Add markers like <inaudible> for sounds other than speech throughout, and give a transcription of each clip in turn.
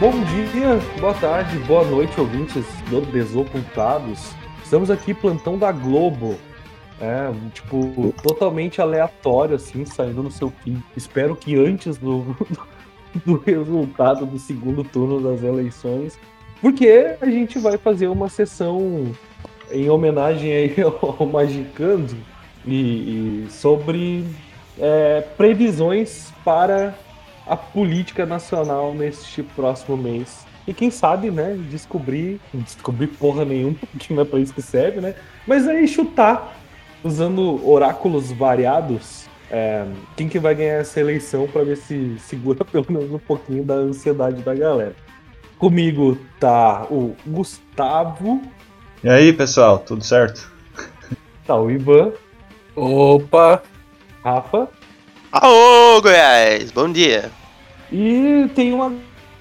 Bom dia, boa tarde, boa noite, ouvintes do Desocultados. Estamos aqui, plantão da Globo. É, tipo, totalmente aleatório, assim, saindo no seu feed. Espero que antes do, <laughs> do resultado do segundo turno das eleições, porque a gente vai fazer uma sessão em homenagem aí <laughs> ao Magicando e, e sobre é, previsões para a política nacional neste próximo mês. E quem sabe, né, descobrir, descobrir porra nenhuma, <laughs> que não é pra isso que serve, né? Mas aí chutar, usando oráculos variados, é, quem que vai ganhar essa eleição para ver se segura <laughs> pelo menos um pouquinho da ansiedade da galera. Comigo tá o Gustavo. E aí, pessoal, tudo certo? Tá o Ivan. Opa! Rafa. Aô, Goiás! Bom dia! E tem uma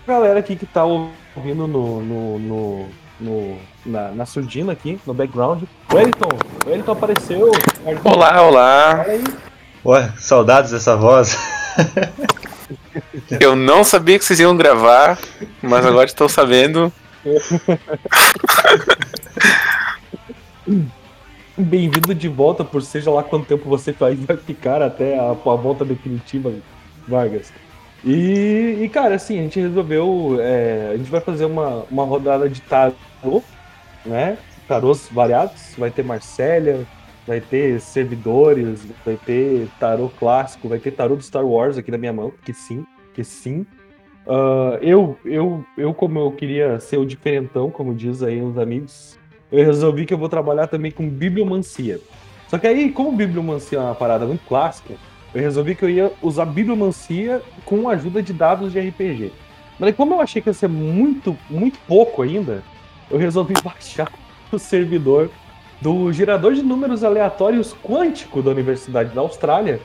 galera aqui que tá ouvindo no, no, no, no na, na surdina aqui, no background. O Wellington, o Wellington apareceu. Olá, olá! Ué, saudades dessa voz. Eu não sabia que vocês iam gravar, mas agora estou sabendo. Bem-vindo de volta, por seja lá quanto tempo você vai ficar até a, a volta definitiva, Vargas. E, e, cara, assim, a gente resolveu. É, a gente vai fazer uma, uma rodada de tarô, né? Tarôs variados. Vai ter Marcélia, vai ter servidores, vai ter tarô clássico, vai ter tarô do Star Wars aqui na minha mão, que sim, que sim. Uh, eu, eu, eu, como eu queria ser o diferentão, como diz aí os amigos, eu resolvi que eu vou trabalhar também com bibliomancia. Só que aí, como bibliomancia é uma parada muito clássica, eu resolvi que eu ia usar bibliomancia com a ajuda de dados de RPG. Mas como eu achei que ia ser muito, muito pouco ainda, eu resolvi <laughs> baixar o servidor do gerador de números aleatórios quântico da Universidade da Austrália.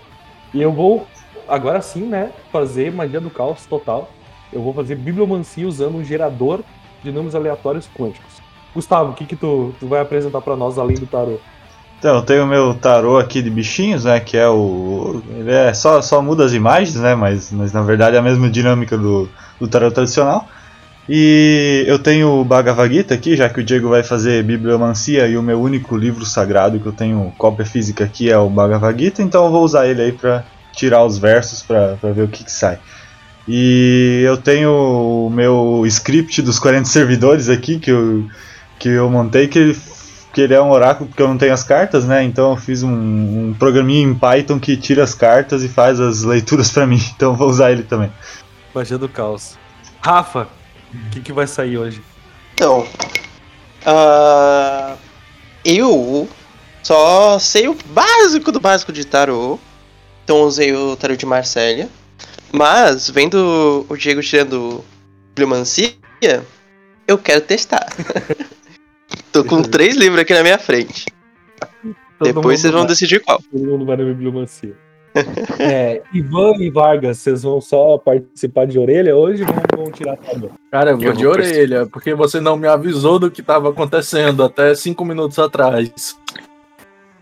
E eu vou, agora sim, né, fazer magia do caos total. Eu vou fazer bibliomancia usando um gerador de números aleatórios quânticos. Gustavo, o que, que tu, tu vai apresentar para nós além do tarô? Então, eu tenho o meu tarô aqui de bichinhos, né? Que é o. Ele é só, só muda as imagens, né? Mas, mas na verdade é a mesma dinâmica do, do tarô tradicional. E eu tenho o Bhagavad Gita aqui, já que o Diego vai fazer bibliomancia e o meu único livro sagrado que eu tenho cópia física aqui é o Bhagavad Gita, então eu vou usar ele aí pra tirar os versos pra ver o que, que sai. E eu tenho o meu script dos 40 servidores aqui que eu, que eu montei, que, que ele é um oráculo porque eu não tenho as cartas, né? Então eu fiz um, um programinha em Python que tira as cartas e faz as leituras para mim. <laughs> Então eu vou usar ele também. Magia do caos. Rafa, o que, que vai sair hoje? Então, uh, eu só sei o básico do básico de tarô. Então usei o tarô de Marsella. Mas, vendo o Diego tirando bibliomancia, eu quero testar. <laughs> Tô com três livros aqui na minha frente. Todo Depois vocês vão vai, decidir qual. Todo mundo vai na bibliomancia. <laughs> é, Ivan e Vargas, vocês vão só participar de orelha hoje ou vão, vão tirar tarô? Cara, eu vou Eu de vou orelha, porque você não me avisou do que estava acontecendo até cinco minutos atrás.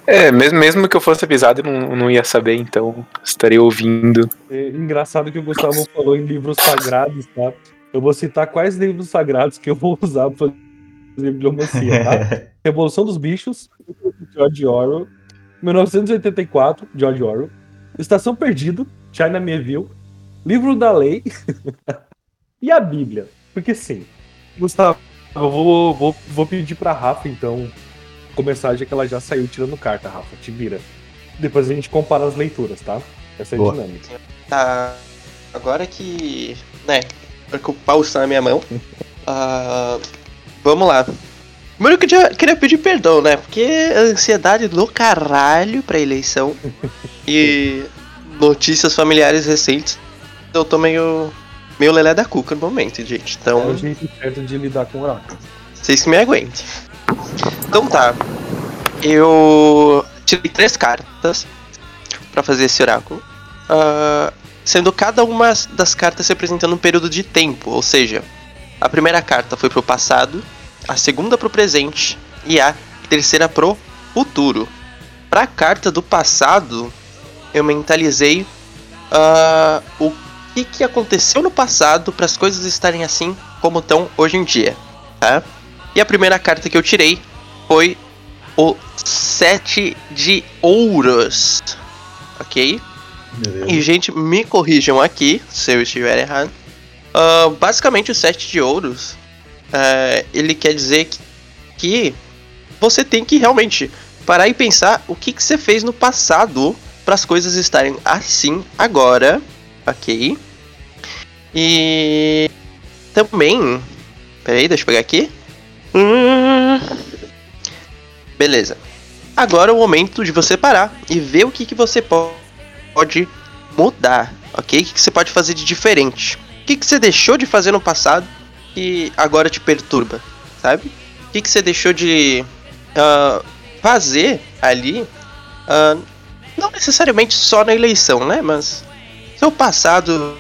É, mesmo, mesmo que eu fosse avisado, eu não, não ia saber, então estaria ouvindo. É engraçado que o Gustavo falou em livros sagrados, tá? Eu vou citar quais livros sagrados que eu vou usar pra fazer bibliomancia, tá? <laughs> Revolução dos Bichos, George Orwell. 1984, George Orwell. Estação Perdido, China Mieville. Livro da Lei. <laughs> e a Bíblia. Porque sim. Gustavo, eu vou, vou, vou pedir pra Rafa, então, começar, já que ela já saiu tirando carta, Rafa. Te vira. Depois a gente compara as leituras, tá? Essa é a Boa. dinâmica. Tá. Agora que. né? Que o pau está na minha mão. <laughs> ah, vamos lá. Primeiro que eu queria pedir perdão, né? Porque ansiedade do caralho pra eleição. <laughs> e notícias familiares recentes. Eu tô meio. meio lelé da cuca no momento, gente. É Então. o jeito certo de lidar com o oráculo. Vocês que me aguentem. Então tá. Eu tirei três cartas pra fazer esse oráculo. Ah, sendo cada uma das cartas representando um período de tempo, ou seja, a primeira carta foi pro passado, a segunda pro presente e a terceira pro futuro. Pra carta do passado, eu mentalizei ah, o que, que aconteceu no passado para as coisas estarem assim como estão hoje em dia, tá? E a primeira carta que eu tirei foi o Sete de Ouros, ok? Beleza. E, gente, me corrijam aqui se eu estiver errado. Ah, basicamente, o Sete de Ouros, eh, ele quer dizer que, que você tem que realmente parar e pensar o que, que você fez no passado para as coisas estarem assim agora, ok? E também, peraí, deixa eu pegar aqui. Hum, beleza. Agora é o momento de você parar e ver o que, que você po- pode mudar, ok? O que, que você pode fazer de diferente? O que, que você deixou de fazer no passado que agora te perturba, sabe? O que, que você deixou de ah, fazer ali? ah, não necessariamente só na eleição, né? Mas seu passado,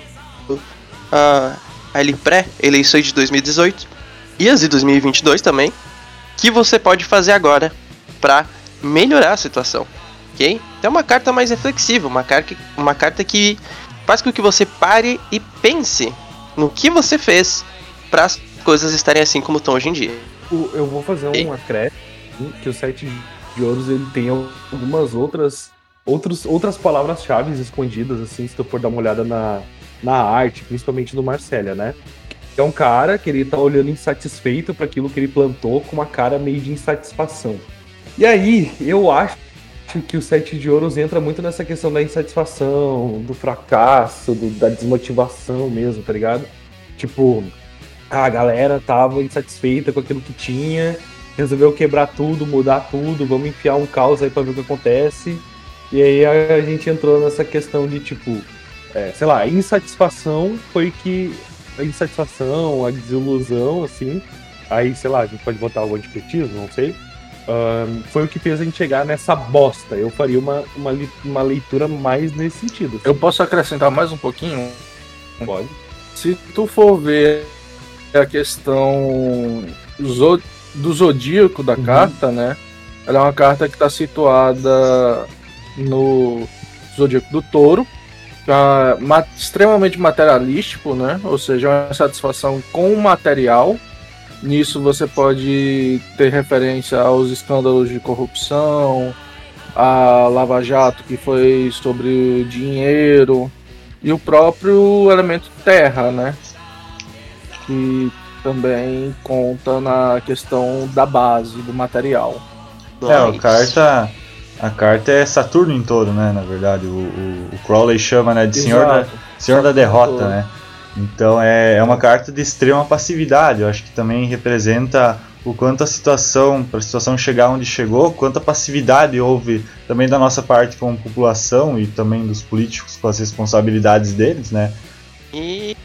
ah, ali pré-eleições de 2018 e as de 2022 também, que você pode fazer agora para melhorar a situação, ok? Então é uma carta mais reflexiva, uma carta, uma carta que faz com que você pare e pense no que você fez para as coisas estarem assim como estão hoje em dia. Eu vou fazer um acréscimo que o sete de ouros ele tem algumas outras outros, outras palavras-chave escondidas, assim, se tu for dar uma olhada na, na arte, principalmente do Marcélia, né? É um cara que ele tá olhando insatisfeito para aquilo que ele plantou com uma cara meio de insatisfação. E aí, eu acho que o Sete de Ouros entra muito nessa questão da insatisfação, do fracasso, do- da desmotivação mesmo, tá ligado? Tipo, a galera tava insatisfeita com aquilo que tinha, resolveu quebrar tudo, mudar tudo, vamos enfiar um caos aí pra ver o que acontece. E aí a, gente entrou nessa questão de tipo, é, sei lá, a insatisfação foi que. A insatisfação, a desilusão, assim. Aí, sei lá, a gente pode botar o antipetismo, não sei. Ahn, foi o que fez a gente chegar nessa bosta. Eu faria uma, uma, uma leitura mais nesse sentido. assim. Eu posso acrescentar mais um pouquinho? Pode. Se tu for ver a questão do zodíaco da Uhum. carta, né? Ela é uma carta que está situada no zodíaco do touro, tá ma- extremamente materialístico, né? Ou seja, uma satisfação com o material. Nisso você pode ter referência aos escândalos de corrupção, a Lava Jato, que foi sobre dinheiro, e o próprio elemento terra, né? Que também conta na questão da base, do material. É, a carta. A carta é Saturno em touro, né? Na verdade, o, o, o Crowley chama né, de Senhor, da. Senhor da Saturno Derrota, né? Então é, é uma carta de extrema passividade. Eu acho que também representa o quanto a situação, para a situação chegar onde chegou, quanta passividade houve também da nossa parte como população e também dos políticos com as responsabilidades deles, né? E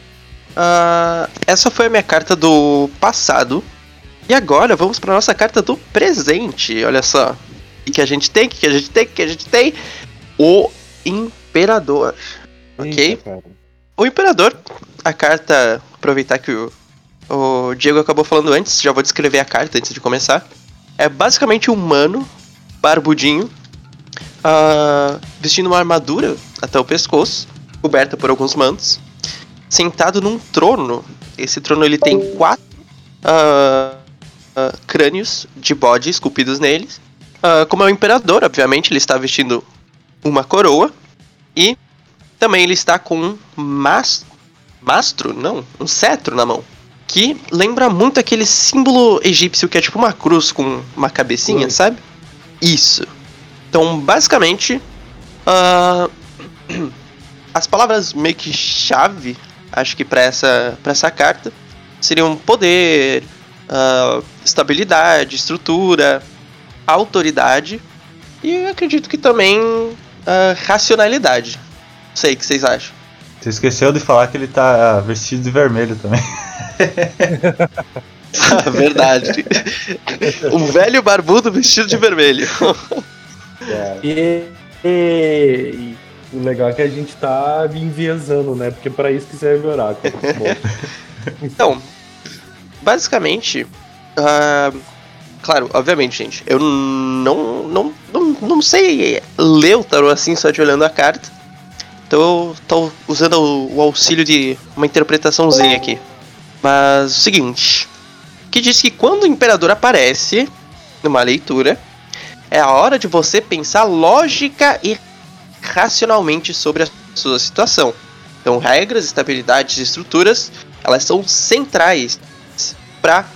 ah, essa foi a minha carta do passado. E agora vamos para nossa carta do presente. Olha só. O que a gente tem, o que a gente tem, o que a gente tem? O Imperador. Ok? Cara. O Imperador, a carta, aproveitar que o, o Diego acabou falando antes, já vou descrever a carta antes de começar. É basicamente um humano, barbudinho, ah, vestindo uma armadura até o pescoço, coberta por alguns mantos, sentado num trono. Esse trono ele tem quatro ah, ah, crânios de bode esculpidos neles. Como é o Imperador, obviamente, ele está vestindo uma coroa e também ele está com um mas... mastro, não, um cetro na mão. Que lembra muito aquele símbolo egípcio que é tipo uma cruz com uma cabecinha, sabe? Isso. Então, basicamente, ah, as palavras meio que chave, acho que para essa, pra essa carta, seriam poder, ah, estabilidade, estrutura, autoridade e acredito que também ah, racionalidade. Não sei o que vocês acham. Você esqueceu de falar que ele tá vestido de vermelho também. <laughs> Verdade. um velho barbudo vestido de vermelho. É. E, e- O legal é que a gente tá enviesando, né? Porque é pra isso que serve o oráculo. Bom, <laughs> Então, basicamente, ah, claro, obviamente, gente, eu não, não, não, não sei ler o tarô assim só de olhando a carta. Então eu tô usando o, auxílio de uma interpretaçãozinha aqui. Mas o seguinte, que diz que quando o imperador aparece numa leitura, é a hora de você pensar lógica e racionalmente sobre a sua situação. Então, regras, estabilidades e estruturas, elas são centrais para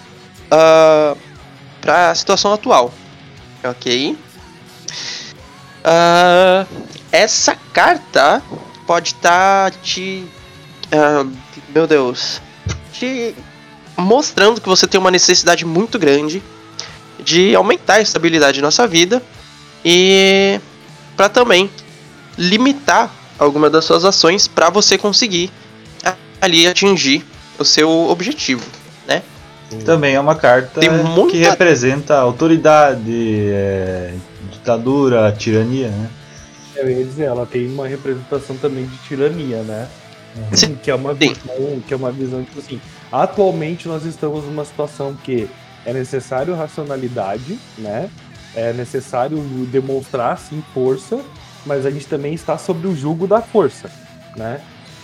uh, para a situação atual. Ok? Uh, essa carta pode estar tá te. Uh, meu Deus. Te mostrando que você tem uma necessidade muito grande de aumentar a estabilidade da nossa vida e para também limitar alguma das suas ações para você conseguir ali atingir o seu objetivo, né? Também é uma carta muita... que representa autoridade, é, ditadura, tirania, né? Eu ia dizer, ela tem uma representação também de tirania, né? Sim. Que é uma visão, que é uma visão tipo assim. Atualmente nós estamos numa situação que é necessário racionalidade, né? É necessário demonstrar sim força, mas a gente também está sobre o jugo da força, né?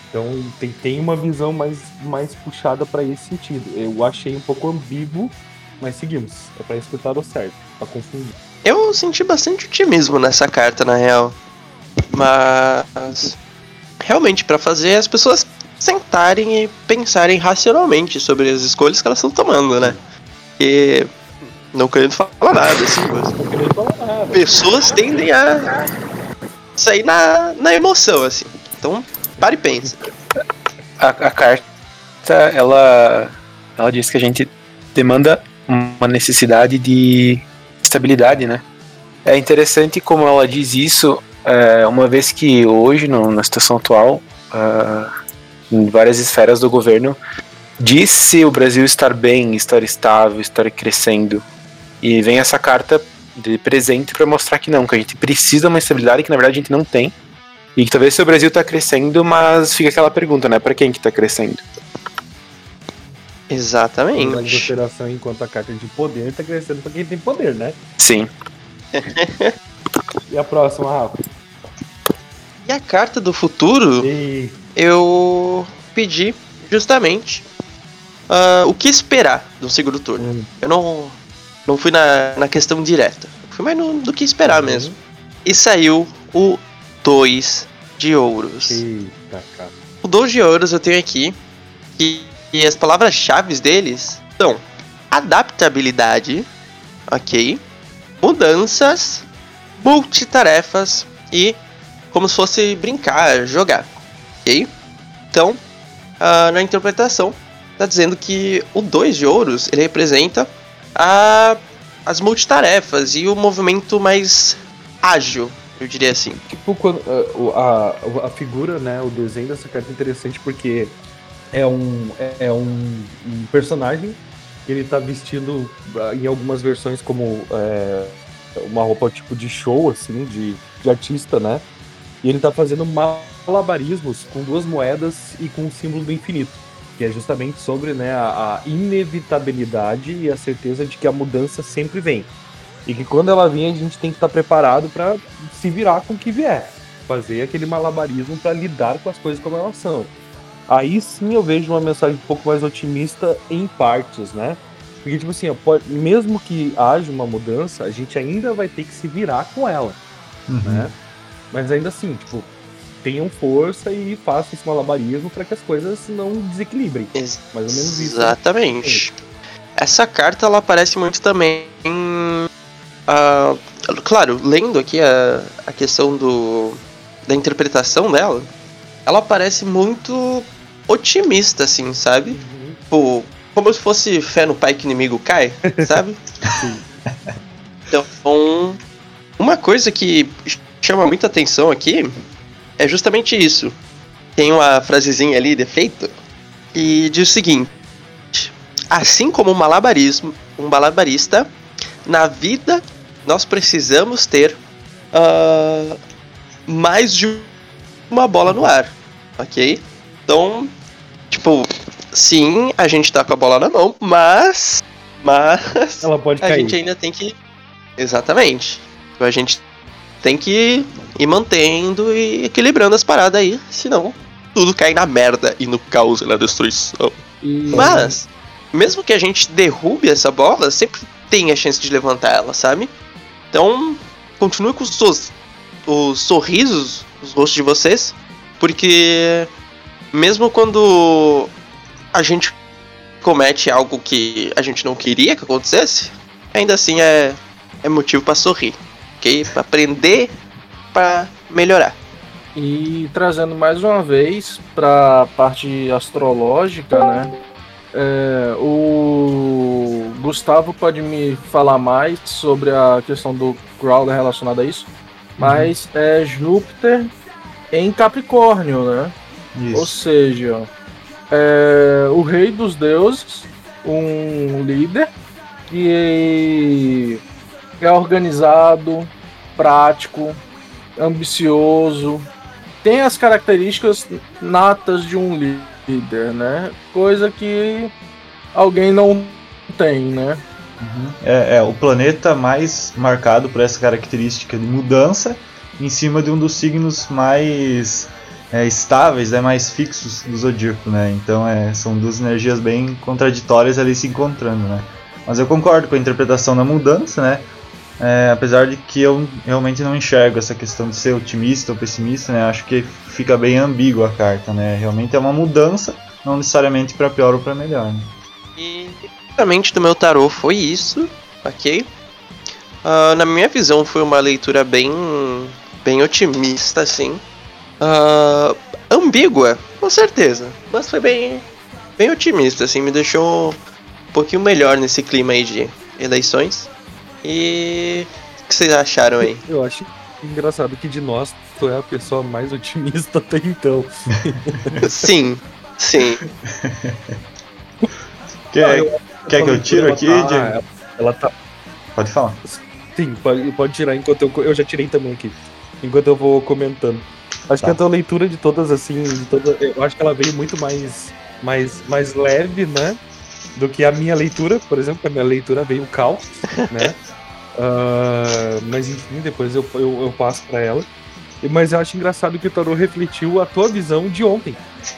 Então tem, tem uma visão mais, mais puxada para esse sentido. Eu achei um pouco ambíguo, mas seguimos. É para escutar o certo, para confundir. Eu senti bastante otimismo nessa carta, na real. Mas realmente para fazer as pessoas sentarem e pensarem racionalmente sobre as escolhas que elas estão tomando, né? E não querendo falar nada, assim, mas pessoas tendem a sair na, na emoção, assim. Então, pare e pense. A, a carta, ela, ela diz que a gente demanda uma necessidade de estabilidade, né? É interessante como ela diz isso, é, uma vez que hoje, no, na situação atual, uh, em várias esferas do governo, disse o Brasil estar bem, estar estável, estar crescendo. E vem essa carta de presente para mostrar que não, que a gente precisa de uma estabilidade que na verdade a gente não tem. E que talvez o Brasil está crescendo, mas fica aquela pergunta, né? Para quem que tá crescendo? Exatamente. A operação enquanto a carta de poder está crescendo para quem tem poder, né? Sim. e a próxima, Rafa? E a carta do futuro, e... eu pedi justamente uh, o que esperar do segundo turno. Hum. Eu não, não fui na, na questão direta, fui mais no, do que esperar uhum. mesmo. E saiu o 2 de ouros. Eita, cara. O 2 de ouros eu tenho aqui, e, e as palavras-chave deles são adaptabilidade, ok, mudanças, multitarefas e como se fosse brincar, jogar, ok? Então, uh, na interpretação, está dizendo que o 2 de ouros ele representa a, as multitarefas e o movimento mais ágil, eu diria assim. Tipo, quando, a, a, a figura, né, o desenho dessa carta é interessante porque é um, é um, um personagem que ele está vestido ah, em algumas versões como é, uma roupa tipo de show, assim, de, de artista, né? E ele está fazendo malabarismos com duas moedas e com o símbolo do infinito, que é justamente sobre né, a, a inevitabilidade e a certeza de que a mudança sempre vem. E que quando ela vem, a gente tem que estar preparado para se virar com o que vier. Fazer aquele malabarismo para lidar com as coisas como elas são. Aí sim eu vejo uma mensagem um pouco mais otimista em partes, né? Porque, tipo assim, pode, mesmo que haja uma mudança, a gente ainda vai ter que se virar com ela, uhum. né? Mas ainda assim, tipo, tenham força e façam esse malabarismo para que as coisas não desequilibrem. Ex Mais ou menos isso. Né? Exatamente. Essa carta ela aparece muito também. Uh, claro, lendo aqui a, a questão do, da interpretação dela, ela parece muito otimista, assim, sabe? Uhum. Tipo, como se fosse fé no pai que o inimigo cai, <laughs> sabe? então, uma coisa que chama muita atenção aqui é justamente isso. Tem uma frasezinha ali, defeito, e diz o seguinte: Assim como um malabarismo, um malabarista, na vida nós precisamos ter uh, mais de uma bola no ar, ok? Então, tipo, sim, a gente tá com a bola na mão, mas. Mas. Ela pode a cair. gente ainda tem que. Exatamente. A gente tem que ir mantendo e equilibrando as paradas aí, senão tudo cai na merda e no caos e na destruição. E Mas, mesmo que a gente derrube essa bola, sempre tem a chance de levantar ela, sabe? Então, continue com os, seus- os sorrisos nos rostos de vocês, porque mesmo quando a gente comete algo que a gente não queria que acontecesse, ainda assim é, é motivo pra sorrir, ok? Pra aprender, pra melhorar. E trazendo mais uma vez para a parte astrológica, né? É, o Gustavo pode me falar mais sobre a questão do Crowler relacionada a isso, mas é Júpiter em Capricórnio, né? Ou Isso. seja, é o rei dos deuses, um líder que é organizado, prático, ambicioso, tem as características natas de um líder, né? Coisa que alguém não tem, né? É, é o planeta mais marcado por essa característica de mudança em cima de um dos signos mais é, estáveis, né, mais fixos do zodíaco, né? Então é, são duas energias bem contraditórias ali se encontrando, né? Mas eu concordo com a interpretação da mudança, né? É, apesar de que eu realmente não enxergo essa questão de ser otimista ou pessimista, né? Acho que fica bem ambígua a carta, né? Realmente é uma mudança, não necessariamente para pior ou para melhor. Né? E basicamente do meu tarô foi isso, ok? Ah, na minha visão foi uma leitura bem, bem otimista, assim. Ah, ambígua, com certeza, mas foi bem, bem otimista, assim, me deixou um pouquinho melhor nesse clima aí de eleições. E o que vocês acharam aí? Eu acho engraçado que de nós tu é a pessoa mais otimista até então. sim, sim. <laughs> Quer, Ah, eu- quer que eu tiro aqui, tá- Diego? ela, ela tá. Pode falar. Sim, pode, pode tirar enquanto eu. Eu já tirei também aqui. Enquanto eu vou comentando. Acho Tá. que a tua leitura de todas, assim, de toda, eu acho que ela veio muito mais, mais, mais leve, né? Do que a minha leitura, por exemplo, que a minha leitura veio caos, <laughs> né? Ah, mas enfim, depois eu, eu, eu passo pra ela. Mas eu acho engraçado que o Tarô refletiu a tua visão de ontem.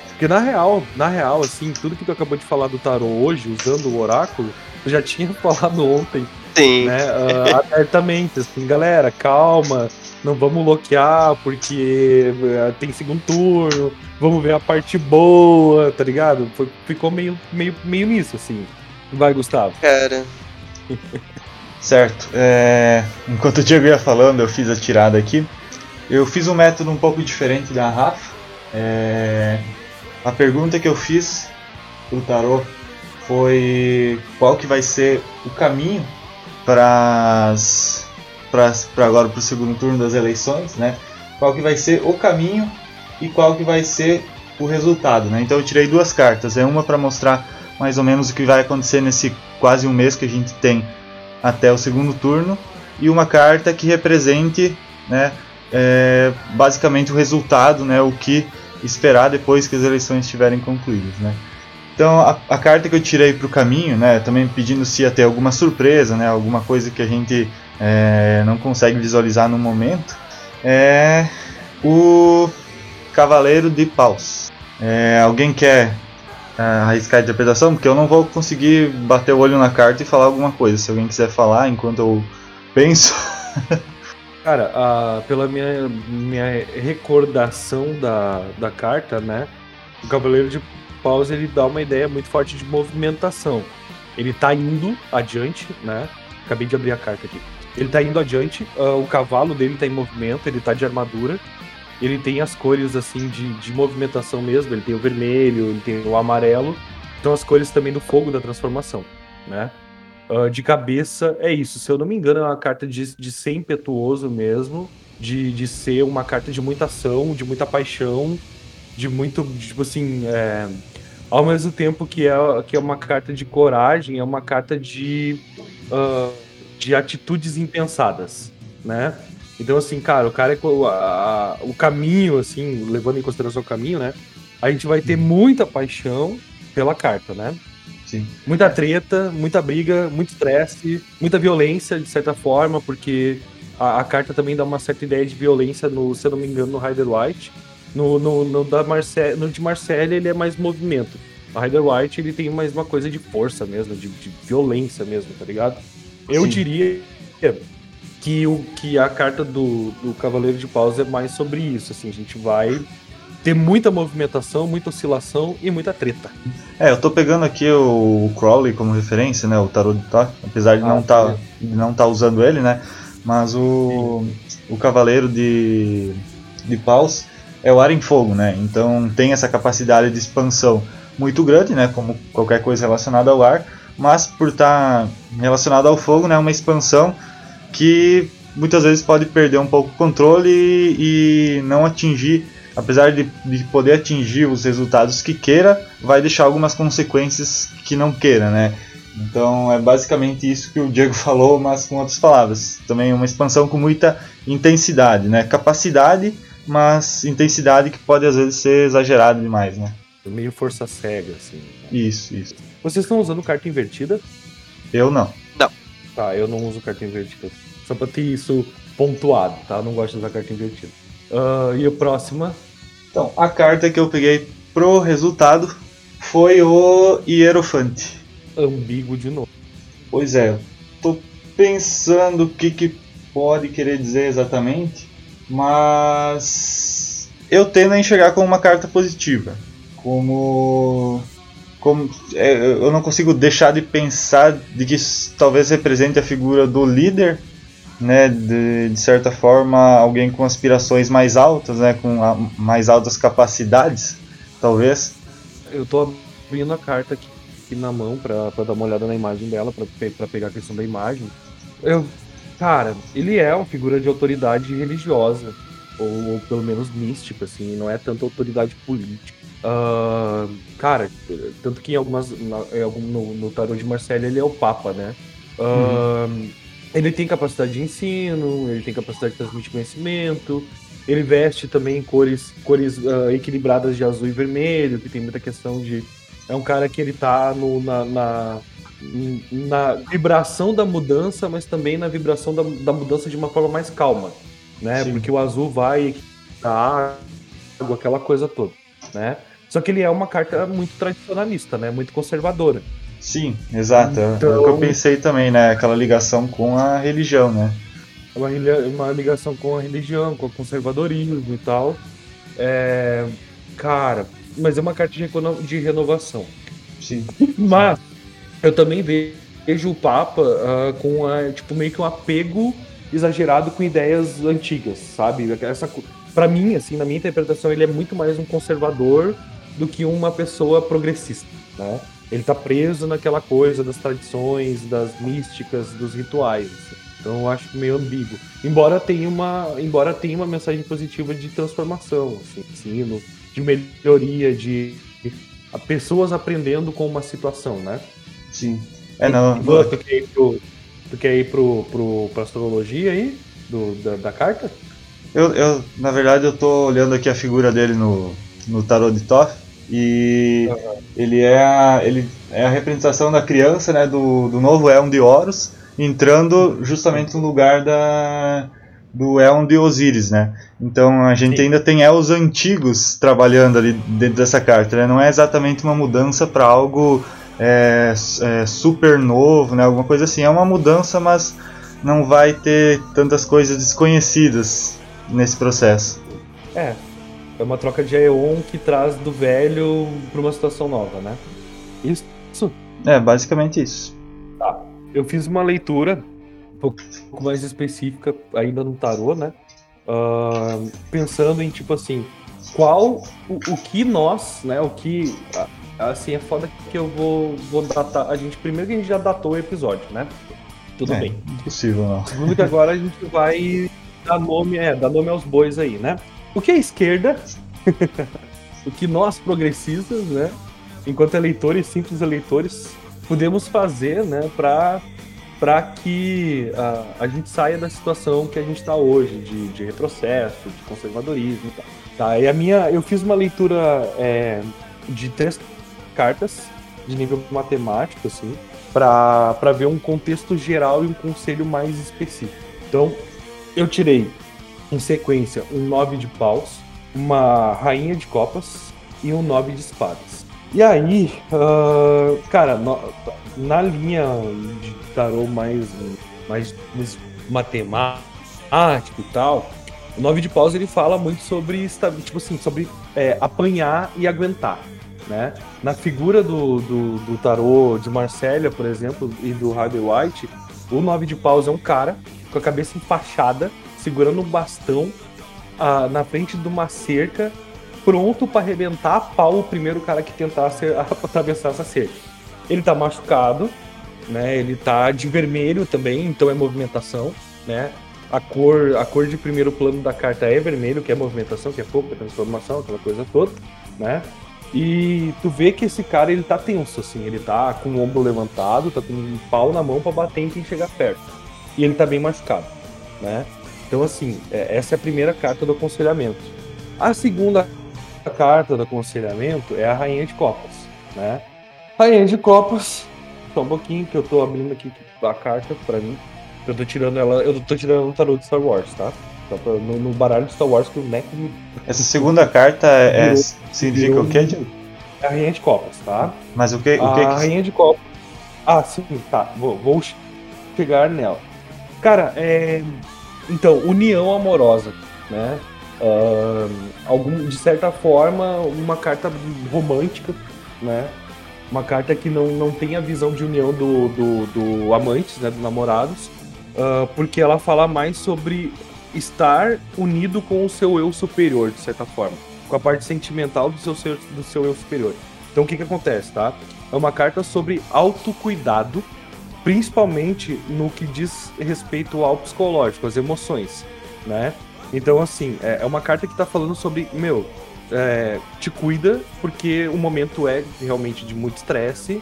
Porque na real, na real, assim, tudo que tu acabou de falar do Tarô hoje, usando o oráculo, eu já <laughs> tinha falado ontem Sim, né, ah, abertamente, assim, galera, calma, não vamos bloquear porque ah, tem segundo turno, vamos ver a parte boa, tá ligado? Foi- ficou meio, meio, meio nisso, assim. Vai, Gustavo. cara. <laughs> Certo. É, enquanto o Diego ia falando, eu fiz a tirada aqui. Eu fiz um método um pouco diferente da Rafa. É, a pergunta que eu fiz pro tarô foi qual que vai ser o caminho para para agora para o segundo turno das eleições, né? Qual que vai ser o caminho e qual que vai ser o resultado, né? Então eu tirei duas cartas, é uma para mostrar mais ou menos o que vai acontecer nesse quase um mês que a gente tem até o segundo turno e uma carta que represente, né, é, basicamente o resultado, né, o que esperar depois que as eleições estiverem concluídas, né. Então a, a carta que eu tirei para o caminho, né, também pedindo se ia ter alguma surpresa, né, alguma coisa que a gente é, não consegue visualizar no momento, é o Cavaleiro de Paus. É, alguém quer é, arriscar a interpretação? Porque eu não vou conseguir bater o olho na carta e falar alguma coisa. Se alguém quiser falar enquanto eu penso. <laughs> Cara, ah, pela minha, minha recordação da, da carta, né? O Cavaleiro de Paus ele dá uma ideia muito forte de movimentação. Ele tá indo adiante, né? Acabei de abrir a carta aqui. Ele tá indo adiante, ah, o cavalo dele tá em movimento, ele tá de armadura. Ele tem as cores assim de, de movimentação mesmo, ele tem o vermelho, ele tem o amarelo. Então as cores também do fogo da transformação, né? Ah, de cabeça é isso. Se eu não me engano, é uma carta de, de ser impetuoso mesmo, de, de ser uma carta de muita ação, de muita paixão, de muito, tipo assim, é, ao mesmo tempo que é, que é uma carta de coragem, é uma carta de, ah, de atitudes impensadas, né? Então, assim, cara, o cara, é a- a- o caminho, assim, levando em consideração o caminho, né? A gente vai ter muita paixão pela carta, né? Sim. muita treta, muita briga, muito estresse, muita violência, de certa forma, porque a, a, carta também dá uma certa ideia de violência, no, se eu não me engano, no Rider White. No, no, no, da Marce no de Marcelle ele é mais movimento. O Rider White ele tem mais uma coisa de força mesmo, de, de violência mesmo, tá ligado? Eu Sim. diria que, o, que a carta do, do Cavaleiro de Paus é mais sobre isso. Assim, a gente vai ter muita movimentação, muita oscilação e muita treta. É, eu tô pegando aqui o Crowley como referência, né? O Tarot de apesar de ah, não tá, de não tá usando ele, né? Mas o, o Cavaleiro de, de Paus é o ar em fogo, né? Então tem essa capacidade de expansão muito grande, né? Como qualquer coisa relacionada ao ar, mas por estar tá relacionado ao fogo, né? Uma expansão que muitas vezes pode perder um pouco o controle e, e não atingir, apesar de, de, poder atingir os resultados que queira, vai deixar algumas consequências que não queira, né? Então é basicamente isso que o Diego <laughs> falou, mas com outras palavras. Também uma expansão com muita intensidade, né? Capacidade, mas intensidade que pode às vezes ser exagerada demais, né? Meio força cega, assim. Né? Isso, isso. Vocês estão usando carta invertida? Eu não. Não. Tá, eu não uso carta invertida. Só pra ter isso pontuado, tá? Eu não gosto de usar carta invertida. Uh, e a próxima? Então, a carta que eu peguei pro resultado foi o Hierofante. Ambíguo de novo. Pois é, tô pensando o que, que pode querer dizer exatamente, mas eu tendo a enxergar como uma carta positiva. Como como é, eu não consigo deixar de pensar de que isso talvez represente a figura do líder, né, de, de certa forma alguém com aspirações mais altas, né, com a, mais altas capacidades, talvez. Eu tô abrindo a carta aqui, aqui na mão para dar uma olhada na imagem dela, para pegar a questão da imagem. Eu, cara, ele é uma figura de autoridade religiosa, ou, ou pelo menos mística, assim, não é tanto autoridade política. Uh, cara, tanto que em algumas. Na, no, no tarot de Marcelo ele é o Papa, né? Uh, uhum. Ele tem capacidade de ensino, ele tem capacidade de transmitir conhecimento, ele veste também cores, cores uh, equilibradas de azul e vermelho, que tem muita questão de. É um cara que ele tá no, na, na, na vibração da mudança, mas também na vibração da, da mudança de uma forma mais calma, né? Sim. Porque o azul vai água, aquela coisa toda, né? Só que ele é uma carta muito tradicionalista, né? Muito conservadora. Sim, exato. Então... É o que eu então- pensei também, né? Aquela ligação com a religião, né? Uma, uma ligação com a religião, com o conservadorismo e tal. É... Cara, mas é uma carta de, de renovação. Sim. <laughs> Mas eu também vejo o Papa uh, com a, tipo, meio que um apego exagerado com ideias antigas, sabe? Essa, para mim, assim, na minha interpretação, ele é muito mais um conservador do que uma pessoa progressista, né? Ele tá preso naquela coisa das tradições, das místicas, dos rituais. Assim. Então eu acho meio ambíguo. Embora tenha uma, embora tenha uma mensagem positiva de transformação, assim, ensino, de melhoria, de, pessoas aprendendo com uma situação, né? Sim. É, não. tu quer ir, pro, tu quer ir pro, pro, pra astrologia aí? Do, da, da carta? Eu, eu, na verdade, eu tô olhando aqui a figura dele no, no tarot de Toff e uhum. ele, é a, ele é a representação da criança, né, do, do novo Elm de Horus, entrando justamente no lugar da, do Elm de Osíris, né? Então a gente Sim. ainda tem Els antigos trabalhando ali dentro dessa carta, né? Não é exatamente uma mudança para algo é, é, super novo, né? Alguma coisa assim. É uma mudança, mas não vai ter tantas coisas desconhecidas nesse processo. É, é uma troca de Aeon que traz do velho para uma situação nova, né? Isso. É, basicamente isso. Tá. Eu fiz uma leitura um pouco mais específica, ainda no tarô, né? Uh, pensando em, tipo assim, qual o, o, que nós, né? O que. Assim, é foda que eu vou, vou datar. A gente, primeiro que a gente já datou o episódio, né? Tudo é, bem. Impossível, não. Segundo que agora a gente vai dar nome, é, dar nome aos bois aí, né? O que a esquerda, <laughs> o que nós progressistas, né, enquanto eleitores, simples eleitores, podemos fazer, né, para para que a, a gente saia da situação que a gente está hoje, de, de retrocesso, de conservadorismo e tal. Tá, e a minha, eu fiz uma leitura é, de três cartas de nível matemático, assim, para ver um contexto geral e um conselho mais específico. Então, eu tirei em sequência um 9 de paus, uma rainha de copas e um 9 de espadas. E aí, uh, cara, no, na linha de tarô mais, mais matemático e tal, o 9 de paus ele fala muito sobre, tipo assim, sobre é, apanhar e aguentar. Né? Na figura do, do, do tarô de Marcélia, por exemplo, e do Harvey White, o 9 de paus é um cara com a cabeça empachada, segurando um bastão ah, na frente de uma cerca, pronto para arrebentar a pau o primeiro cara que tentasse <laughs> atravessar essa cerca. Ele tá machucado, né? Ele tá de vermelho também, então é movimentação, né? A cor, a cor de primeiro plano da carta é vermelho, que é movimentação, que é fogo, que é transformação, aquela coisa toda, né? E tu vê que esse cara ele tá tenso, assim, ele tá com o ombro levantado, tá com um pau na mão para bater em quem chegar perto. E ele tá bem machucado, né? Então, assim, é, essa é a primeira carta do aconselhamento. A segunda carta do aconselhamento é a Rainha de Copas, né? Rainha de Copas, só um pouquinho que eu tô abrindo aqui a carta pra mim. Eu tô tirando ela, eu tô tirando o tarô de Star Wars, tá? No, no, baralho de Star Wars que o Neco me... Essa segunda carta é, é significa o quê? É a Rainha de Copas, tá? Mas o que? O a que Rainha de Copas. Ah, sim, tá. Vou, vou chegar nela. Cara, é. Então, união amorosa, né? Uh, algum, de certa forma, uma carta romântica, né? Uma carta que não, não tem a visão de união do, do, do amantes, né? Dos namorados, uh, porque ela fala mais sobre estar unido com o seu eu superior, de certa forma, com a parte sentimental do seu, do seu eu superior. Então o que que acontece, tá? É uma carta sobre autocuidado, principalmente no que diz respeito ao psicológico, às emoções, né? Então, assim, é, é uma carta que tá falando sobre, meu, é, te cuida, porque o momento é realmente de muito estresse,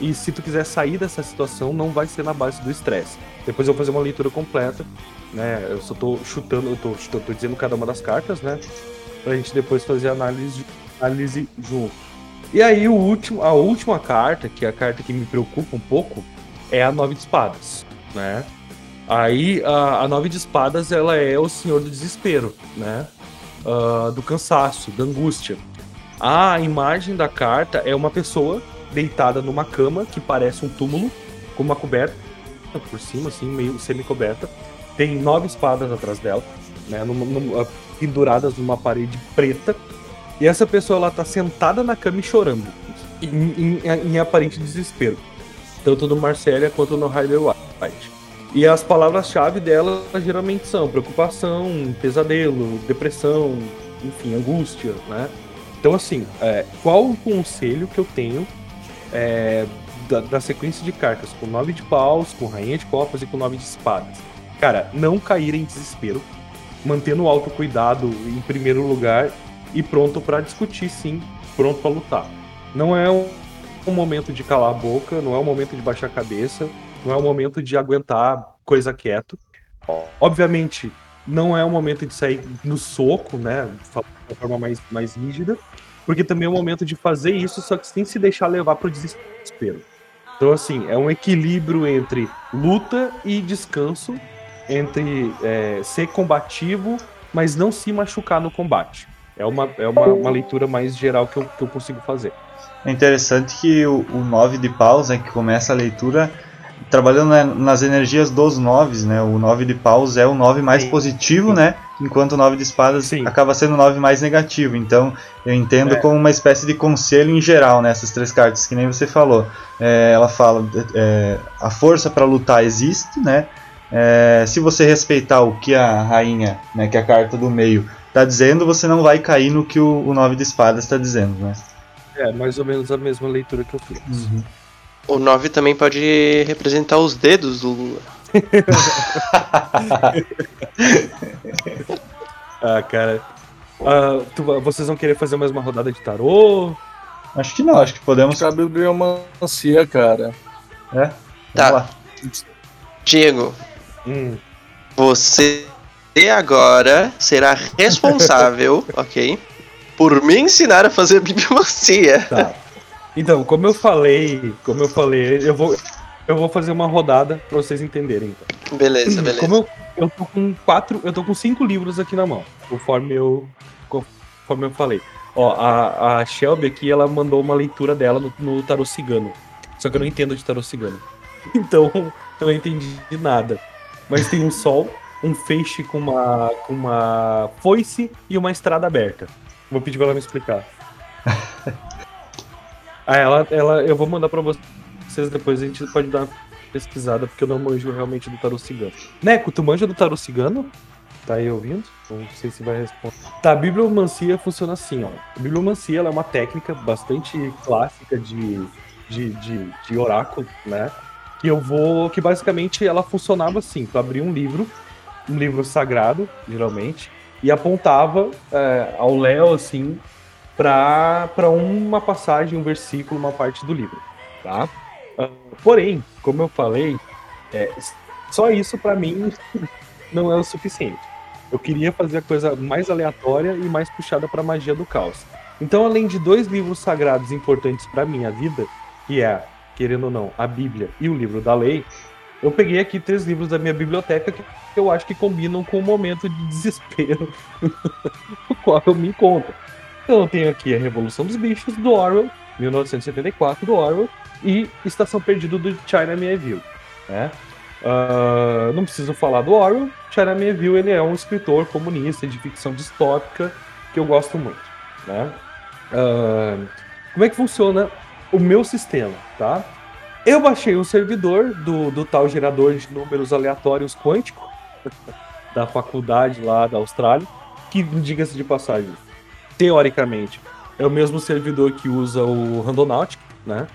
e se tu quiser sair dessa situação, não vai ser na base do estresse. Depois eu vou fazer uma leitura completa, né? Eu só tô chutando, eu tô, tô, dizendo cada uma das cartas, né? Pra gente depois fazer a análise, análise junto. E aí o último, a última carta, que é a carta que me preocupa um pouco, é a Nove de Espadas, né? Aí a, a Nove de Espadas ela é o Senhor do Desespero, né? Uh, do cansaço, da angústia. A imagem da carta é uma pessoa deitada numa cama que parece um túmulo, com uma coberta por cima, assim, meio semi-coberta. Tem nove espadas atrás dela, né? Numa, numa, penduradas numa parede preta. E essa pessoa ela tá sentada na cama e chorando. Em, em, em aparente desespero. Tanto no Marcélia quanto no Rider White. E as palavras-chave dela geralmente são preocupação, pesadelo, depressão, enfim, angústia, né? Então, assim, é, qual o conselho que eu tenho é, da, da, sequência de cartas com nove de paus, com rainha de copas e com nove de espadas? Cara, não cair em desespero, mantendo o autocuidado em primeiro lugar e pronto para discutir, sim, pronto para lutar. Não é um, um, momento de calar a boca, não é um momento de baixar a cabeça, não é um momento de aguentar coisa quieto. Obviamente, não é um momento de sair no soco, né, de forma mais, mais rígida, porque também é um momento de fazer isso, só que sem se deixar levar para o desespero. Então, assim, é um equilíbrio entre luta e descanso entre é, ser combativo, mas não se machucar no combate. É uma, é uma, uma leitura mais geral que eu, que eu consigo fazer. É interessante que o, o 9 de paus, né, que começa a leitura, trabalhando né, nas energias dos noves, né? O 9 de paus é o 9 mais Sim. positivo, Sim. né? Enquanto o 9 de espadas Sim. acaba sendo o 9 mais negativo. Então, eu entendo é. como uma espécie de conselho em geral nessas né, três cartas, que nem você falou. É, ela fala: é, a força para lutar existe, né? É, se você respeitar o que a rainha, né, que é a carta do meio, está dizendo, você não vai cair no que o, o nove de espadas está dizendo, né? É, mais ou menos a mesma leitura que eu fiz. Uhum. O 9 também pode representar os dedos do Lula. <laughs> ah, cara. Uh, tu, vocês vão querer fazer mais uma rodada de tarô? Acho que não, acho que podemos. Acho que a bibliomancia, cara. É? Tá. Diego, Hum. Você agora será responsável, <laughs> ok? Por me ensinar a fazer <laughs> bibliomancia. Tá. Então, como eu falei, como eu falei, eu vou, eu vou fazer uma rodada pra vocês entenderem. Então. Beleza, beleza. Como eu, eu tô com quatro, eu tô com cinco livros aqui na mão, conforme eu, conforme eu falei. Ó, a, a Shelby aqui, ela mandou uma leitura dela no, no tarô cigano. Só que eu não entendo de tarô cigano. <laughs> Então, eu não entendi nada. Mas tem um sol, um feixe com uma, com uma foice e uma estrada aberta. Vou pedir pra ela me explicar. <laughs> ah, ela, ela, eu vou mandar pra vocês depois, a gente pode dar uma pesquisada, porque eu não manjo realmente do tarô cigano. Neco, tu manja do tarô cigano? Tá aí ouvindo? Não sei se vai responder. Tá, a bibliomancia funciona assim, ó. A bibliomancia é uma técnica bastante clássica de, de, de, de oráculo, né? Que eu vou. Que basicamente ela funcionava assim: tu abria um livro, um livro sagrado, geralmente, e apontava é, ao Léo, assim, para uma passagem, um versículo, uma parte do livro, tá? Uh, porém, como eu falei, é, só isso para mim não é o suficiente. Eu queria fazer a coisa mais aleatória e mais puxada para magia do caos. Então, além de dois livros sagrados importantes para minha vida, que é, querendo ou não, a Bíblia e o livro da lei, eu peguei aqui três livros da minha biblioteca que eu acho que combinam com o momento de desespero <laughs> no qual eu me encontro. Então eu tenho aqui a Revolução dos Bichos, do Orwell, 1974, do Orwell, e Estação Perdida do China Mieville. Né? Uh, não preciso falar do Orwell, China Mieville ele é um escritor comunista de ficção distópica que eu gosto muito. Né? Uh, como é que funciona o meu sistema, tá? Eu baixei um servidor do, do tal gerador de números aleatórios quântico <laughs> da faculdade lá da Austrália, que, diga-se de passagem, teoricamente, é o mesmo servidor que usa o Randonautic, né?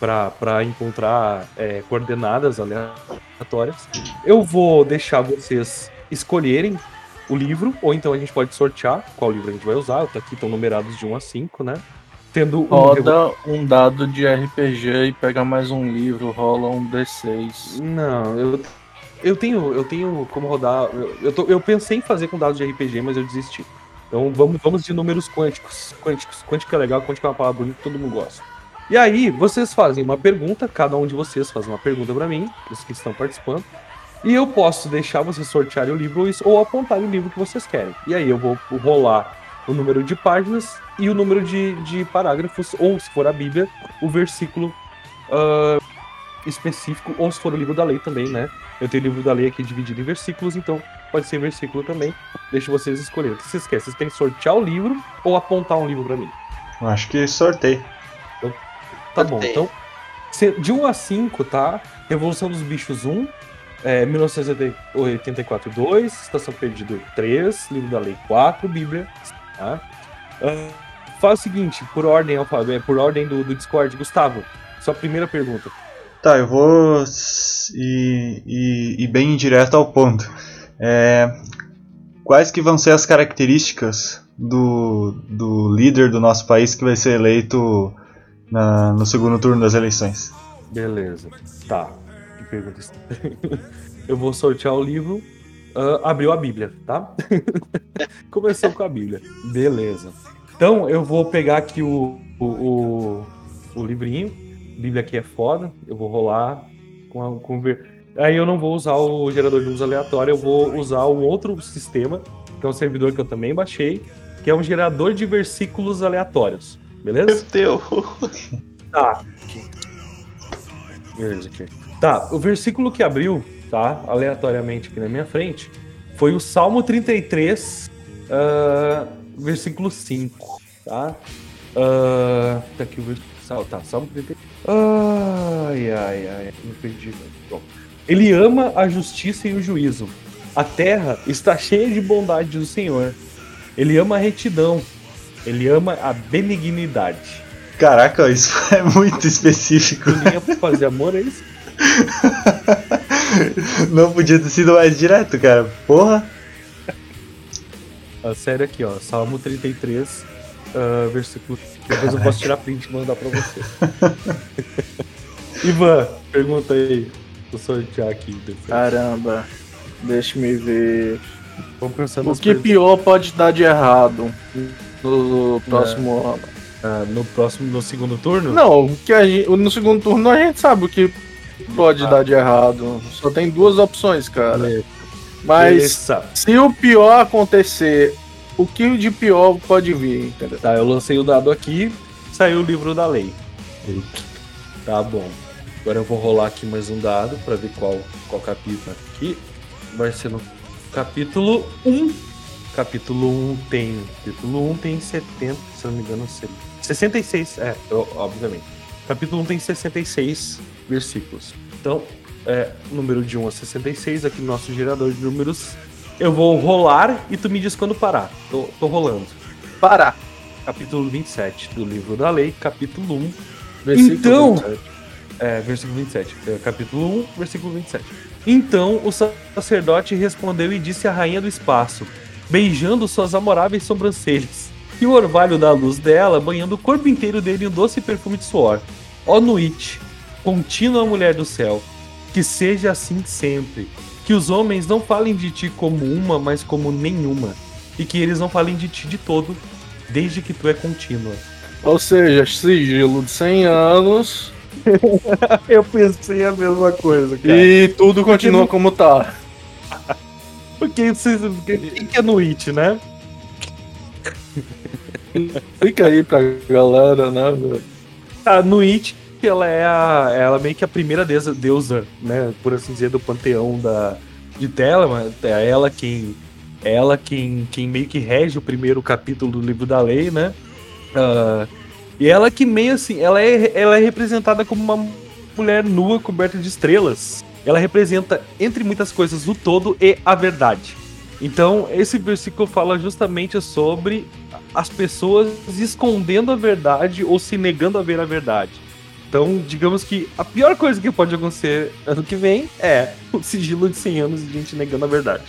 Para encontrar é, coordenadas aleatórias. Eu vou deixar vocês escolherem o livro, ou então a gente pode sortear qual livro a gente vai usar. Aqui estão numerados de 1 a 5, né? Tendo Roda um, um dado de RPG e pega mais um livro, rola um D6. Não, eu, eu tenho eu tenho como rodar. Eu, eu, tô, eu pensei em fazer com dados de RPG, mas eu desisti. Então vamos, vamos de números quânticos. Quânticos. Quântico é legal, quântico é uma palavra bonita que todo mundo gosta. E aí, vocês fazem uma pergunta, cada um de vocês faz uma pergunta para mim, os que estão participando. E eu posso deixar vocês sortearem o livro ou apontarem o livro que vocês querem. E aí eu vou rolar o número de páginas e o número de, de parágrafos, ou se for a Bíblia, o versículo uh, específico, ou se for o livro da lei também, né? Eu tenho o livro da lei aqui dividido em versículos, então pode ser versículo também. Deixa vocês escolherem. O que vocês querem? Vocês querem sortear o livro ou apontar um livro para mim? Eu acho que sorteio. Então, tá bom. Então, de 1 a 5, tá? Revolução dos Bichos 1, é, 1984 2, Estação Perdida 3, Livro da Lei 4, Bíblia Tá? Uh, faz o seguinte, por ordem, por ordem do, do Discord, Gustavo, sua primeira pergunta. Tá, eu vou ir, ir, ir bem direto ao ponto. É, quais que vão ser as características do, do líder do nosso país que vai ser eleito na, no segundo turno das eleições? Beleza. Tá. Que pergunta <laughs> Eu vou sortear o livro uh, abriu a Bíblia, tá? <laughs> Começou com a Bíblia. Beleza. Então eu vou pegar aqui o, o, o, o livrinho. Bíblia aqui é foda. Eu vou rolar com a. Com... Aí eu não vou usar o gerador de números aleatório, eu vou usar um outro sistema, que é um servidor que eu também baixei, que é um gerador de versículos aleatórios. Beleza? Meu Deus! Tá. Beleza aqui. Tá, o versículo que abriu tá? Aleatoriamente aqui na minha frente, foi o Salmo 33, uh, ah, versículo 5, tá? Uh, tá aqui o versículo. Tá, Salmo 33. Ai, ai, ai, me perdi. Ele ama a justiça e o juízo. A terra está cheia de bondade do Senhor. Ele ama a retidão. Ele ama a benignidade. Caraca, isso <laughs> é muito específico. Pra fazer amor, é isso? <laughs> <laughs> Não podia ter sido mais direto, cara. Porra. A série aqui, ó. Salmo 33, uh, ah, versículo. Depois eu posso tirar print e mandar pra você. <laughs> Ivan, pergunta aí. Vou sortear aqui. Depois. Caramba. Deixa me ver. Vamos pensando o que perguntas. pior pode dar de errado no próximo é. ano? Ah, no próximo, no segundo turno? Não, que a gente, no segundo turno a gente sabe o que pode ah. dar de errado. Só tem duas opções, cara. Mas Beleza. se o pior acontecer, o que de pior pode vir, entendeu? Tá, eu lancei o dado aqui, saiu o livro da lei. Tá bom. Agora eu vou rolar aqui mais um dado pra ver qual, qual capítulo aqui. Vai ser no capítulo 1. Capítulo 1 tem. Capítulo 1 tem 70, se não me engano, 66. É, obviamente. Capítulo 1 tem 66 versículos. Então, é, número de 1 a 66, aqui no nosso gerador de números. Eu vou rolar e tu me diz quando parar. Tô, tô rolando. Parar. Capítulo 27 do livro da lei, capítulo 1, Versículo Então- 27. é, versículo 27. É, capítulo 1, versículo 27. Então o sacerdote respondeu e disse à rainha do espaço, beijando suas amoráveis sobrancelhas, e o orvalho da luz dela banhando o corpo inteiro dele em um doce perfume de suor. Ó Nuit, contínua mulher do céu, que seja assim sempre. Que os homens não falem de ti como uma, mas como nenhuma. E que eles não falem de ti de todo, desde que tu é contínua. Ou seja, sigilo de 100 anos <laughs> Eu pensei a mesma coisa, e tudo continua como tá. <laughs> Porque vocês. porque- Quem que é no It, né? Fica aí pra galera, né? velho? A Nuit, ela é a. Ela é meio que a primeira deusa, deusa, né? Por assim dizer, do panteão da, de Telemann. É ela quem. Ela quem, quem meio que rege o primeiro capítulo do livro da lei, né? Ah, e ela que meio assim, ela é, ela é representada como uma mulher nua coberta de estrelas. Ela representa, entre muitas coisas, o todo e a verdade. Então, esse versículo fala justamente sobre as pessoas escondendo a verdade ou se negando a ver a verdade. Então, digamos que a pior coisa que pode acontecer ano que vem é o sigilo de 100 anos de gente negando a verdade.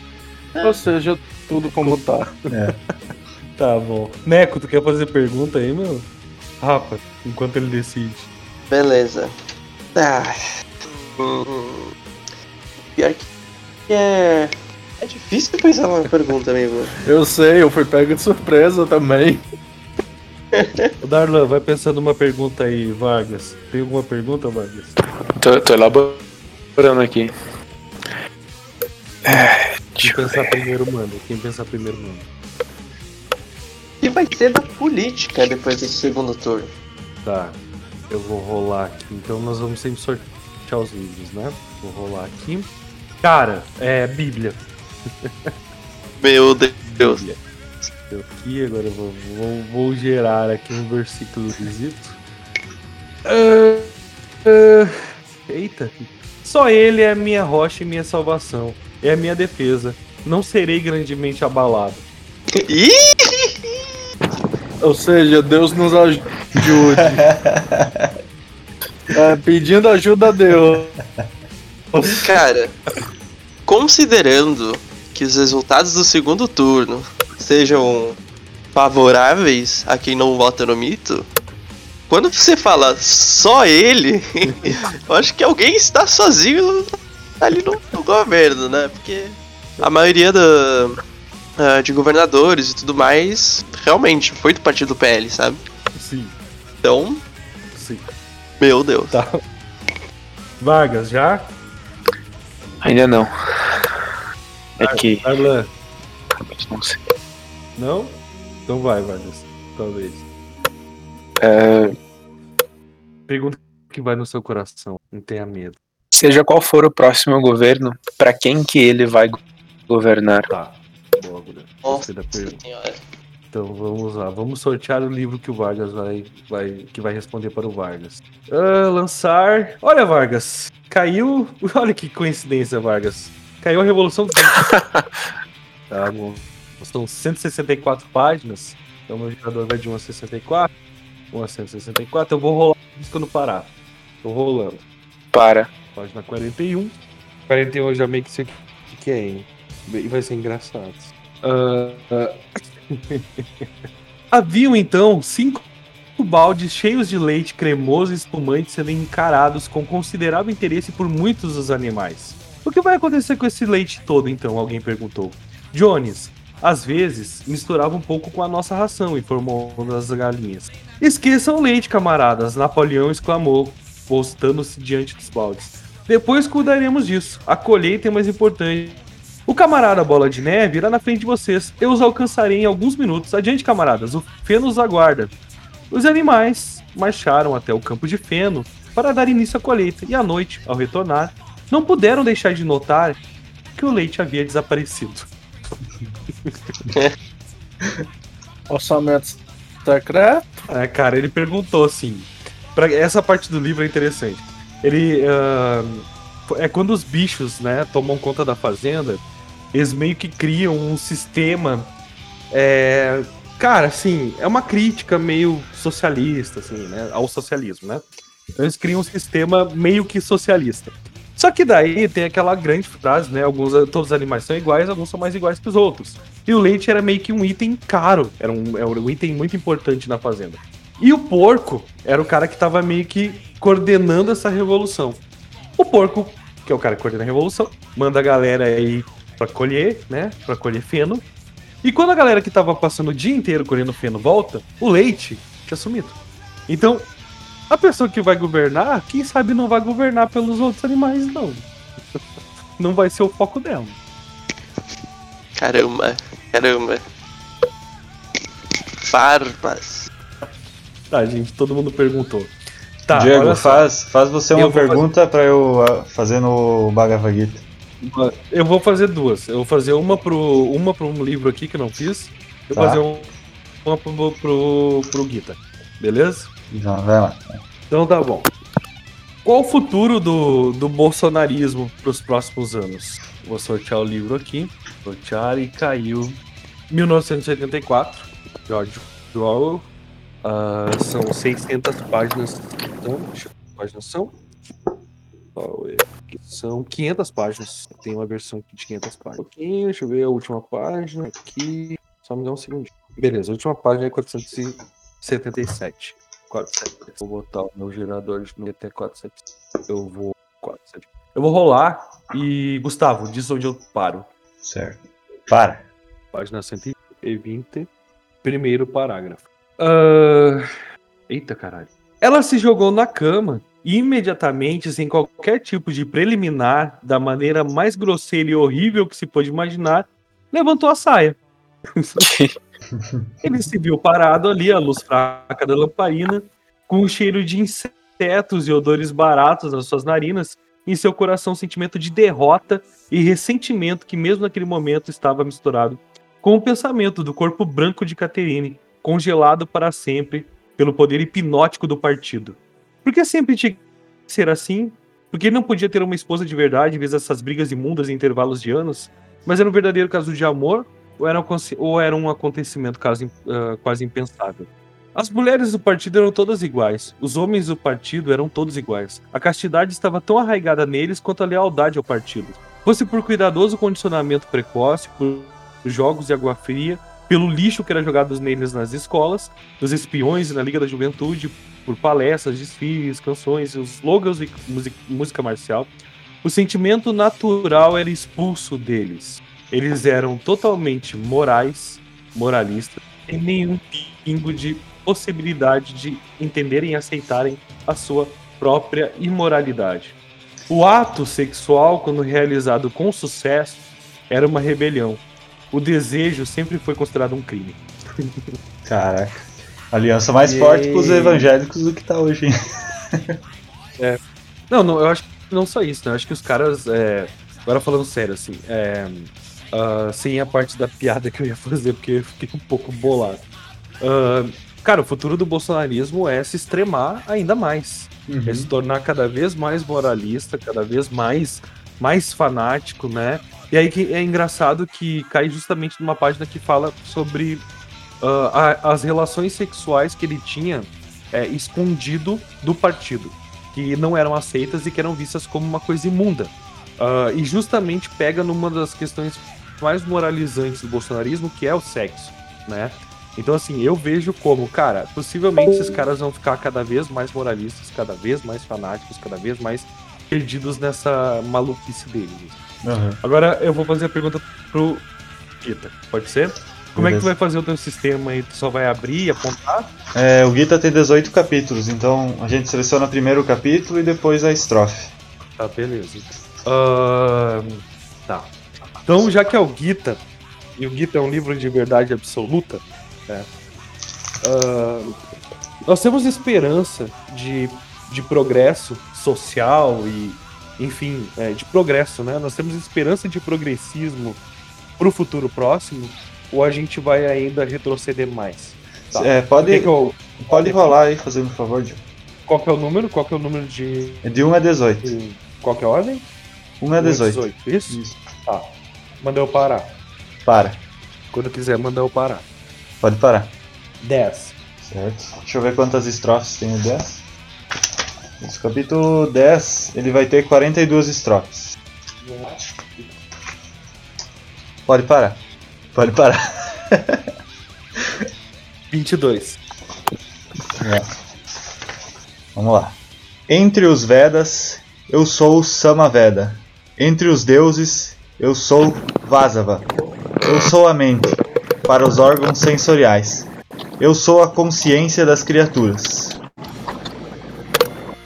Ou seja, tudo como tá. <laughs> Tá bom. Neco, tu quer fazer pergunta aí, meu? Rafa, enquanto ele decide. Beleza. Ah, hum, pior que é. É difícil pensar uma pergunta, amigo. Eu sei, eu fui pego de surpresa também. O Darlan, vai pensando uma pergunta aí, Vargas. Tem alguma pergunta, Vargas? Tô, tô elaborando aqui. É, Quem pensar primeiro manda. Quem pensar primeiro manda. Que vai ser da política depois desse segundo turno? Tá. Eu vou rolar aqui. Então nós vamos sempre sortear os livros, né? Vou rolar aqui. Cara, é Bíblia. Meu Deus. Bíblia. Eu aqui, agora eu vou, vou, vou gerar aqui um versículo visito. Ah, ah, eita. Só ele é a minha rocha e minha salvação. É a minha defesa. Não serei grandemente abalado. Ou seja, Deus nos ajude. <laughs> É, pedindo ajuda a Deus. Cara, considerando que os resultados do segundo turno sejam favoráveis a quem não vota no mito, quando você fala só ele, <laughs> eu acho que alguém está sozinho ali no, no governo, né? Porque a maioria da, ah, de governadores e tudo mais realmente foi do partido PL, sabe? Sim, Então, sim. meu Deus. Tá. Vargas, já? ainda não. É que. Darlan, Não sei. não? Então vai, Vargas. Talvez. É, Pergunta que vai no seu coração. Não tenha medo. seja qual for o próximo governo, pra quem que ele vai go- governar? Tá. Boa, Guilherme. Nossa senhora. Então vamos lá. Vamos sortear o livro que o Vargas vai, vai que vai responder para o Vargas. Ah, lançar. Olha, Vargas. Caiu. <laughs> Olha que coincidência, Vargas. Caiu a Revolução dos <laughs> Tá bom. São 164 páginas. Então meu jogador vai de 1 a 64. 1 a 164. Eu vou rolar isso quando parar. Tô rolando. Para. Página 41. 41 eu já meio que sei o que, é, hein? E vai ser engraçado. Ah, ah. <laughs> Haviam então cinco baldes cheios de leite cremoso e espumante sendo encarados com considerável interesse por muitos dos animais. O que vai acontecer com esse leite todo então? Alguém perguntou. Jones, às vezes, misturava um pouco com a nossa ração, informou uma das galinhas. Esqueçam o leite, camaradas, Napoleão exclamou, postando-se diante dos baldes. Depois cuidaremos disso. A colheita é mais importante. O camarada Bola de Neve irá na frente de vocês. Eu os alcançarei em alguns minutos. Adiante, camaradas. O Feno os aguarda. Os animais marcharam até o campo de Feno para dar início à colheita. E à noite, ao retornar, não puderam deixar de notar que o leite havia desaparecido. <laughs> Orçamento secreto. É, cara, ele perguntou assim. Pra, essa parte do livro é interessante. Ele. ah, é quando os bichos, né, tomam conta da fazenda, eles meio que criam um sistema. É, cara, assim, é uma crítica meio socialista, assim, né? Ao socialismo, né? Então eles criam um sistema meio que socialista. Só que daí tem aquela grande frase, né? Alguns, todos os animais são iguais, alguns são mais iguais que os outros. E o leite era meio que um item caro, era um, era um item muito importante na fazenda. E o porco era o cara que tava meio que coordenando essa revolução. O porco, que é o cara que coordena a revolução, manda a galera aí pra colher, né? Pra colher feno. E quando a galera que tava passando o dia inteiro colhendo feno volta, o leite tinha sumido. Então, a pessoa que vai governar, quem sabe não vai governar pelos outros animais, não. <laughs> Não vai ser o foco dela. Caramba, caramba. Barbas. Tá, gente, todo mundo perguntou. Tá, Diego, faz, faz você uma pergunta pra eu ah, fazer no Bhagavad Gita. Eu vou fazer duas. Eu vou fazer uma pro, uma pro um livro aqui que eu não fiz. Eu vou Tá. fazer um, uma pro, pro, pro Gita. Beleza? Então, vai lá. Então tá bom. Qual o futuro do, do bolsonarismo pros próximos anos? Vou sortear o livro aqui. Sortear e caiu. 1984. George Orwell. Ah, são 600 páginas. Então, deixa eu ver páginas são. É? São 500 páginas. Tem uma versão de 500 páginas. Um deixa eu ver a última página aqui. Só me dá um segundinho. Beleza, a última página é 477. 477. Vou botar o meu gerador de até 477. Eu vou. 477. Eu vou rolar e. Gustavo, diz onde eu paro. Certo. Para. Página 120. Primeiro parágrafo. Ah, Eita caralho. Ela se jogou na cama imediatamente, sem qualquer tipo de preliminar, da maneira mais grosseira e horrível que se pôde imaginar, levantou a saia. <laughs> Ele se viu parado ali, à luz fraca da lamparina, com um cheiro de insetos e odores baratos nas suas narinas, em seu coração um sentimento de derrota e ressentimento que mesmo naquele momento estava misturado com o pensamento do corpo branco de Caterine, congelado para sempre pelo poder hipnótico do partido. Por que sempre tinha que ser assim? Porque ele não podia ter uma esposa de verdade, em vez dessas brigas imundas em intervalos de anos? Mas era um verdadeiro caso de amor ou era um, ou era um acontecimento quase, ah, quase impensável? As mulheres do partido eram todas iguais. Os homens do partido eram todos iguais. A castidade estava tão arraigada neles quanto a lealdade ao partido. Fosse por cuidadoso condicionamento precoce, por jogos de água fria, pelo lixo que era jogado neles nas escolas, dos espiões e na Liga da Juventude, por palestras, desfiles, canções, os slogans e música marcial, o sentimento natural era expulso deles. Eles eram totalmente morais, moralistas, sem nenhum pingo de possibilidade de entenderem e aceitarem a sua própria imoralidade. O ato sexual, quando realizado com sucesso, era uma rebelião. O desejo sempre foi considerado um crime. <laughs> Caraca. Aliança mais E- forte pros evangélicos do que tá hoje. hein? Não, não, eu acho que não só isso, né? Eu acho que os caras. é, Agora falando sério, assim, é, ah, sem a parte da piada que eu ia fazer, porque eu fiquei um pouco bolado. Ah, cara, o futuro do bolsonarismo é se extremar ainda mais. É se tornar cada vez mais moralista, cada vez mais, mais fanático, né? E aí que é engraçado que cai justamente numa página que fala sobre ah, a- as relações sexuais que ele tinha é, escondido do partido, que não eram aceitas e que eram vistas como uma coisa imunda. Ah, e justamente pega numa das questões mais moralizantes do bolsonarismo, que é o sexo, né? Então, assim, eu vejo como, cara, possivelmente esses caras vão ficar cada vez mais moralistas, cada vez mais fanáticos, cada vez mais perdidos nessa maluquice deles. Uhum. Agora eu vou fazer a pergunta pro Kita, pode ser? Como é que tu Beleza. vai fazer o teu sistema aí? Tu só vai abrir e apontar? É, o Gita tem 18 capítulos, então a gente seleciona primeiro o capítulo e depois a estrofe. Tá, beleza. Ahn, tá. Então, já que é o Gita, e o Gita é um livro de verdade absoluta, né, uh, nós temos esperança de, de progresso social e, enfim, é, de progresso, né? Nós temos esperança de progressismo para o futuro próximo, ou a gente vai ainda retroceder mais? Tá. É, pode, eu, pode rolar aí, fazendo um favor, Diogo. Qual que é o número? Qual que é o número de. É de 1 a 18. Qual que é a ordem? 1 a 18. 18. Isso? Isso. Tá. Manda eu parar. Para. Quando quiser, manda eu parar. Pode parar. 10. Certo. Deixa eu ver quantas estrofes tem o 10. Esse capítulo 10, ele vai ter 42 estrofes. Pode parar. Pode parar. <laughs> 22. É. Vamos lá. Entre os Vedas, eu sou Samaveda. Entre os deuses, eu sou Vasava. Eu sou a mente, para os órgãos sensoriais. Eu sou a consciência das criaturas.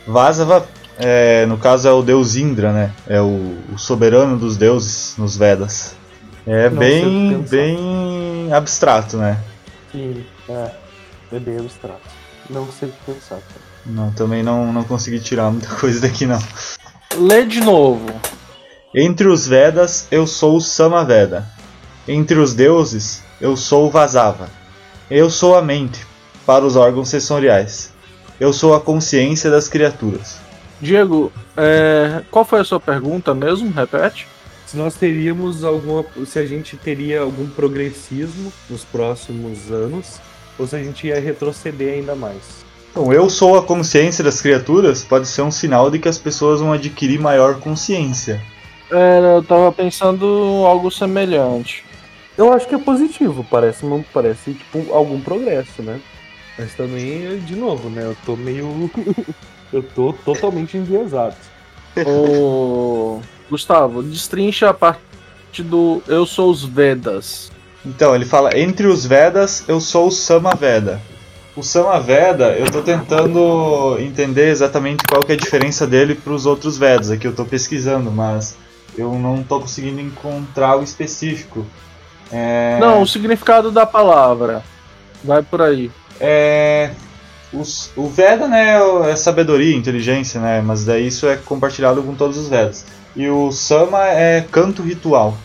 Vasava, é, no caso, é o deus Indra, né? É o, o soberano dos deuses nos Vedas. É Não bem, bem abstrato, né? Sim, é. É bem abstrato. Não sei o que pensar, cara. Não, também não, não consegui tirar muita <laughs> coisa daqui não. Lê de novo. Entre os Vedas, eu sou o Samaveda. Entre os deuses, eu sou o Vasava. Eu sou a mente, para os órgãos sensoriais. Eu sou a consciência das criaturas. Diego, é, qual foi a sua pergunta mesmo? Repete. Se nós teríamos alguma. Se a gente teria algum progressismo nos próximos anos, ou se a gente ia retroceder ainda mais. Então, eu sou a consciência das criaturas pode ser um sinal de que as pessoas vão adquirir maior consciência. É, eu tava pensando algo semelhante. Eu acho que é positivo, parece, parece tipo algum progresso, né? Mas também, de novo, né? Eu tô meio. <laughs> eu tô totalmente enviesado. Ô. Gustavo, destrincha a parte do Eu sou os Vedas. Então, ele fala: entre os Vedas, eu sou o Samaveda. O Samaveda, eu estou tentando entender exatamente qual que é a diferença dele para os outros Vedas. Aqui eu estou pesquisando, mas eu não estou conseguindo encontrar o específico. É... Não, o significado da palavra. Vai por aí. É... Os, o Veda né, é sabedoria, inteligência, né? Mas daí isso é compartilhado com todos os Vedas. E o Sama é canto ritual.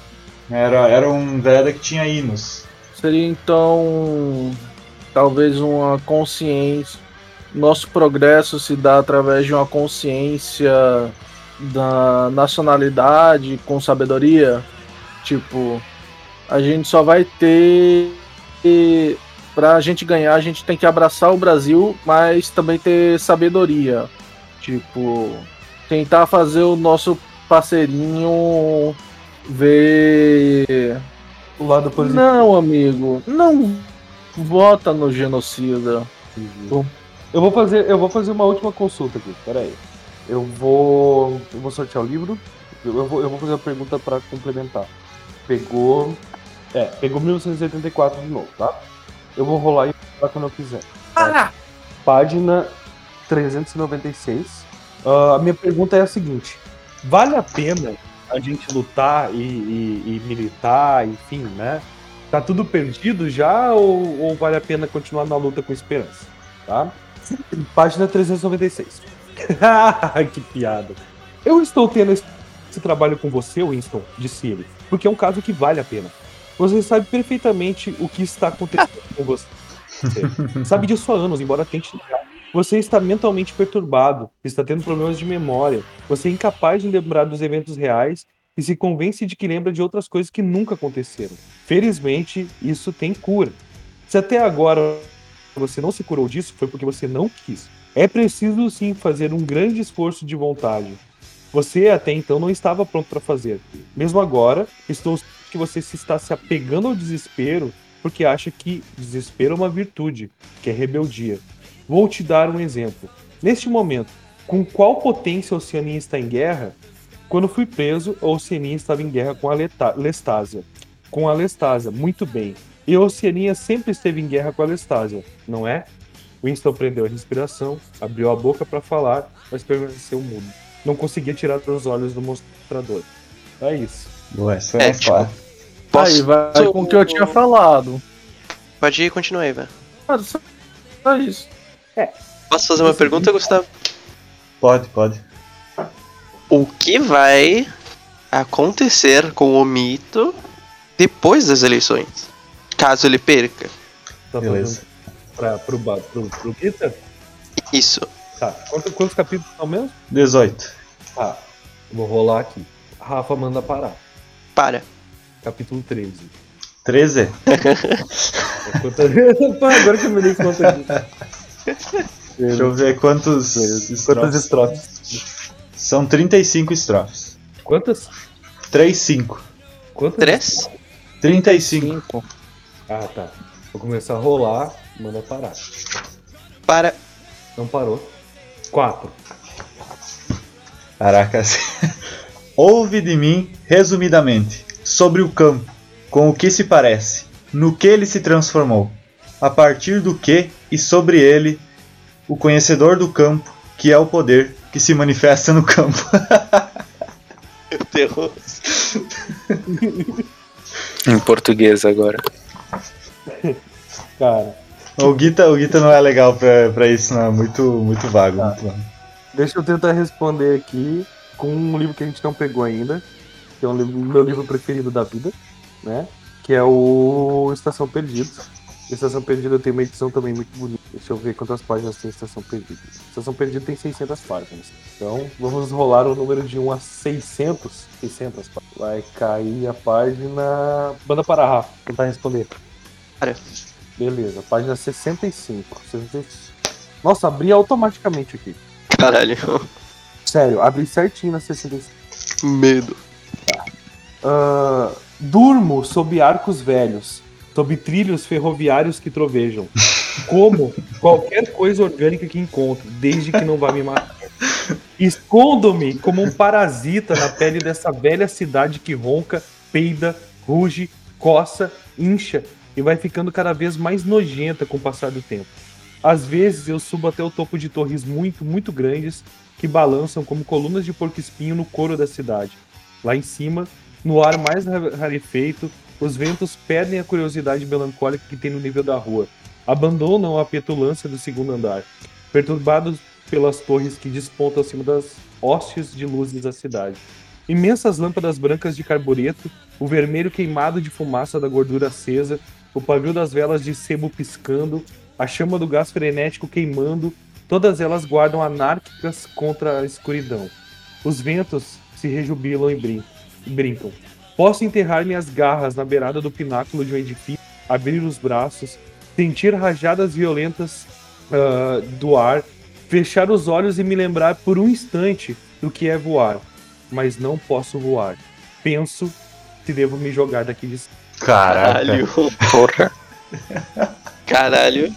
Era, era um Veda que tinha hinos. Seria então talvez uma consciência. Nosso progresso se dá através de uma consciência da nacionalidade com sabedoria. Tipo, a gente só vai ter. Pra gente ganhar, a gente tem que abraçar o Brasil, mas também ter sabedoria. Tipo, tentar fazer o nosso parceirinho ver. O lado positivo. Não, amigo. Não vota no genocida. Uhum. Eu vou fazer, eu vou fazer uma última consulta aqui. Pera aí. Eu vou, eu vou sortear o livro. Eu vou, eu vou fazer a pergunta para complementar. Pegou, é, pegou 1984 de novo, tá? Eu vou rolar e falar quando eu quiser. Tá? Ah! Página 396. Uh, a minha pergunta é a seguinte: vale a pena a gente lutar e, e, e militar, enfim, né? Tá tudo perdido já ou, ou vale a pena continuar na luta com esperança? Tá? Página 396. <laughs> que piada. Eu estou tendo esse, trabalho com você, Winston, disse ele, porque é um caso que vale a pena. Você sabe perfeitamente o que está acontecendo com você. <laughs> Sabe disso há anos, embora tente negar. Você está mentalmente perturbado, está tendo problemas de memória, você é incapaz de lembrar dos eventos reais e se convence de que lembra de outras coisas que nunca aconteceram. Felizmente, isso tem cura. Se até agora você não se curou disso, foi porque você não quis. É preciso sim fazer um grande esforço de vontade. Você até então não estava pronto para fazer. Mesmo agora, estou que você se está se apegando ao desespero porque acha que desespero é uma virtude, que é rebeldia. Vou te dar um exemplo. Neste momento, com qual potência a Oceania está em guerra, quando fui preso, a Oceania estava em guerra com a Lestásia. Com a Lestásia, muito bem. E a Oceania sempre esteve em guerra com a Lestásia, não é? Winston prendeu a respiração, abriu a boca para falar, mas permaneceu mudo. Não conseguia tirar os olhos do mostrador. É isso. Boa, essa É, é, tipo, claro. Posso... Aí vai com o que eu tinha falado. Pode ir, continua aí, velho. Ah, só só isso. Posso fazer uma pergunta, Gustavo? Pode, pode. O que vai acontecer com o mito depois das eleições? Caso ele perca. Tá Beleza. Pra, pro, pro, pro Guita? Isso. Tá. Quantos, quantos capítulos são mesmo? 18. Tá. Vou rolar aqui. Rafa manda parar. Para. Capítulo 13. 13? É quanto- Pô, Agora que eu me dei conta disso. Deixa eu ver quantos Quantas estrofes. São 35 estrofes. Quantas? 3, 5. Quantas? Três? 35. Ah, tá. Vou começar a rolar, manda parar. Para. Não parou. Quatro. Caraca, assim. <laughs> Ouve de mim, resumidamente, sobre o campo, com o que se parece, no que ele se transformou, a partir do que e sobre ele, o conhecedor do campo, que é o poder que se manifesta no campo. <laughs> Meu Deus. <laughs> Em português agora. Cara, o Guita, o Guita não é legal pra, pra isso, não. É muito, muito vago. Muito vago. deixa eu tentar responder aqui com um livro que a gente não pegou ainda. Que é um livro, meu livro preferido da vida, né? Que é o Estação Perdida. Estação Perdida tem uma edição também muito bonita. Deixa eu ver quantas páginas tem Estação Perdida. Estação Perdida tem 600 páginas. Então, vamos rolar o número de 1 a 600. 600 páginas. Vai cair a página... Banda para Rafa, tentar responder. Para. Beleza, página 65. 65. Nossa, abri automaticamente aqui. Caralho. Sério, abri certinho na 65. Medo. Ah, durmo sob arcos velhos, sob trilhos ferroviários que trovejam. Como qualquer coisa orgânica que encontro, desde que não vá me matar. Escondo-me como um parasita na pele dessa velha cidade que ronca, peida, ruge, coça, incha e vai ficando cada vez mais nojenta com o passar do tempo. Às vezes eu subo até o topo de torres muito, muito grandes que balançam como colunas de porco-espinho no couro da cidade. Lá em cima, no ar mais ra- rarefeito, os ventos perdem a curiosidade melancólica que tem no nível da rua. Abandonam a petulância do segundo andar, perturbados pelas torres que despontam acima das hostes de luzes da cidade. Imensas lâmpadas brancas de carbureto, o vermelho queimado de fumaça da gordura acesa, o pavio das velas de sebo piscando, a chama do gás frenético queimando, todas elas guardam anárquicas contra a escuridão. Os ventos se rejubilam e brin- brincam. Posso enterrar minhas garras na beirada do pináculo de um edifício, abrir os braços, sentir rajadas violentas ah, do ar, fechar os olhos e me lembrar por um instante do que é voar. Mas não posso voar. Penso se devo me jogar daqui de cima. Caralho. Porra. <laughs> Caralho.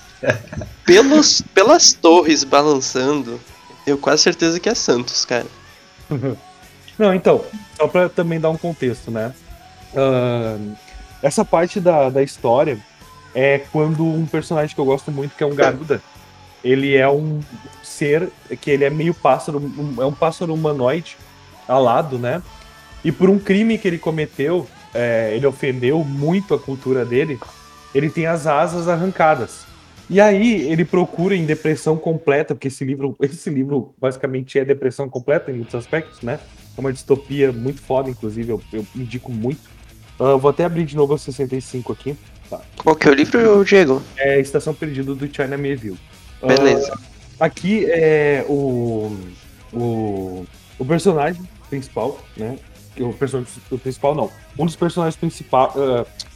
Pelos, pelas torres balançando, eu quase certeza que é Santos, cara. <laughs> Não, então, só pra também dar um contexto, né? Ahn, essa parte da, da história é quando um personagem que eu gosto muito, que é um Garuda, ele é um ser que ele é meio pássaro, um- é um pássaro humanoide alado, né? E por um crime que ele cometeu, é, ele ofendeu muito a cultura dele, ele tem as asas arrancadas. E aí ele procura em depressão completa, porque esse livro, esse livro basicamente é depressão completa em muitos aspectos, né? É uma distopia muito foda, inclusive, eu, eu indico muito. Eu vou até abrir de novo a 65 aqui. Qual que é o livro, Diego? É Estação Perdida do China Mayville. Ah, Beleza. aqui é o, o, o personagem principal, né? O personagem principal não. Um dos personagens principais.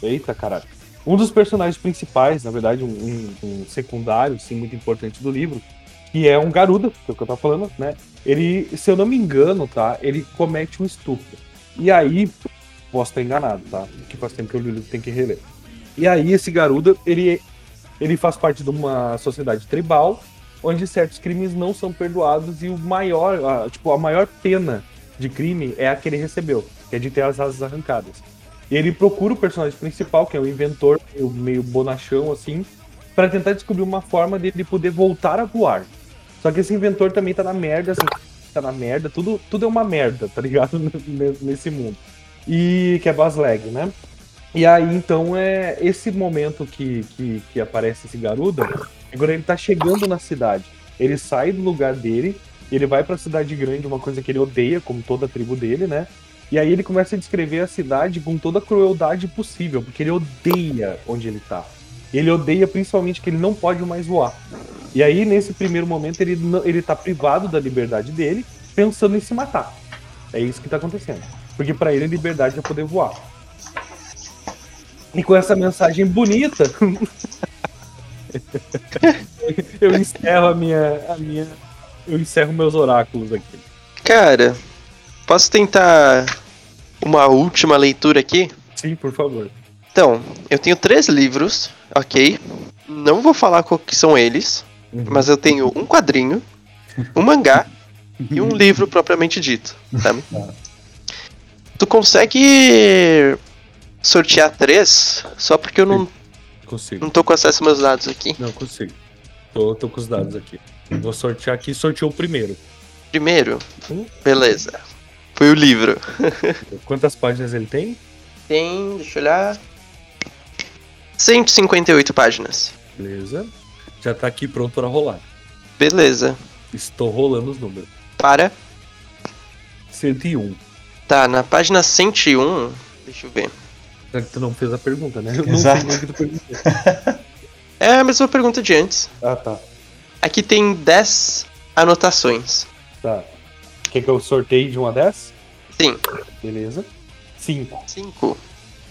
eita, caralho. Um dos personagens principais, na verdade, um, um- um secundário, sim, muito importante do livro, que é um Garuda, que é o que eu tava falando, né? Ele, se eu não me engano, tá? Ele comete um estupro. E aí, posso estar enganado, tá? Que faz tempo que eu li o livro, tem que reler. E aí, esse Garuda, ele, ele faz parte de uma sociedade tribal, onde certos crimes não são perdoados e o maior, a, tipo, a maior pena de crime é a que ele recebeu, que é de ter as asas arrancadas. E ele procura o personagem principal, que é o inventor, meio, meio bonachão assim, para tentar descobrir uma forma dele poder voltar a voar. Só que esse inventor também tá na merda, assim, tá na merda, tudo, tudo é uma merda, tá ligado? <laughs> Nesse mundo. E que é Basleg, né? E aí, então, é esse momento que, que, que aparece esse Garuda, agora ele tá chegando na cidade. Ele sai do lugar dele, ele vai pra cidade grande, uma coisa que ele odeia, como toda a tribo dele, né? E aí ele começa a descrever a cidade com toda a crueldade possível, porque ele odeia onde ele tá. Ele odeia principalmente que ele não pode mais voar. E aí, nesse primeiro momento, ele, ele tá privado da liberdade dele, pensando em se matar. É isso que tá acontecendo. Porque pra ele, a liberdade é poder voar. E com essa mensagem bonita, <laughs> eu encerro a minha, a minha. Eu encerro meus oráculos aqui. Cara, posso tentar uma última leitura aqui? Sim, por favor. Então, eu tenho três livros, ok? Não vou falar qual que são eles, Uhum. mas eu tenho um quadrinho, um mangá e um livro propriamente dito, tá? <laughs> Tu consegue sortear três? Só porque eu não, Consigo. não tô com acesso aos meus dados aqui. Não consigo. Tô, tô com os dados aqui. Vou sortear aqui. Sorteou o primeiro. Primeiro, Hum? beleza. Foi o livro. <laughs> Quantas páginas ele tem? Tem, deixa eu olhar. 158 páginas. Beleza. Já tá aqui pronto para rolar. Beleza. Estou rolando os números. Para. 101. Tá, na página 101. Deixa eu ver. Já que tu não fez a pergunta, né? Eu não Exato. sei nem o que tu perguntou. <laughs> É a mesma pergunta de antes. Ah, tá. Aqui tem 10 anotações. Tá. Quer que eu sorteie de 1 a 10? Sim. Beleza. 5. 5.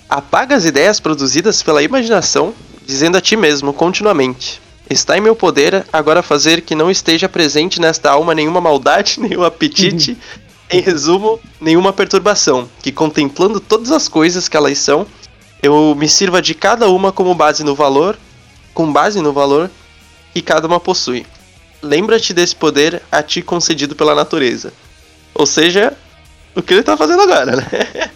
Apaga as ideias produzidas pela imaginação, dizendo a ti mesmo continuamente: Está em meu poder agora fazer que não esteja presente nesta alma nenhuma maldade, <laughs> nenhum apetite, <laughs> em resumo, nenhuma perturbação, que contemplando todas as coisas que elas são, eu me sirva de cada uma como base no valor, com base no valor que cada uma possui. Lembra-te desse poder a ti concedido pela natureza. Ou seja, o que ele tá fazendo agora, né?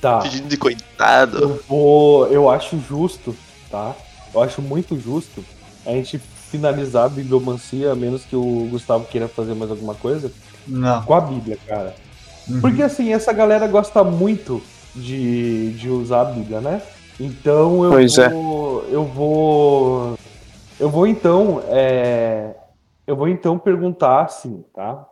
Tá. <laughs> Pedindo de coitado. Eu vou. Eu acho justo, tá? Eu acho muito justo a gente finalizar a bibliomancia, a menos que o Gustavo queira fazer mais alguma coisa, Não. com a Bíblia, cara. Uhum. Porque assim, essa galera gosta muito de, de usar a Bíblia, né? Então eu Pois é. vou. Eu vou. Eu vou então. é, eu vou então perguntar assim, tá?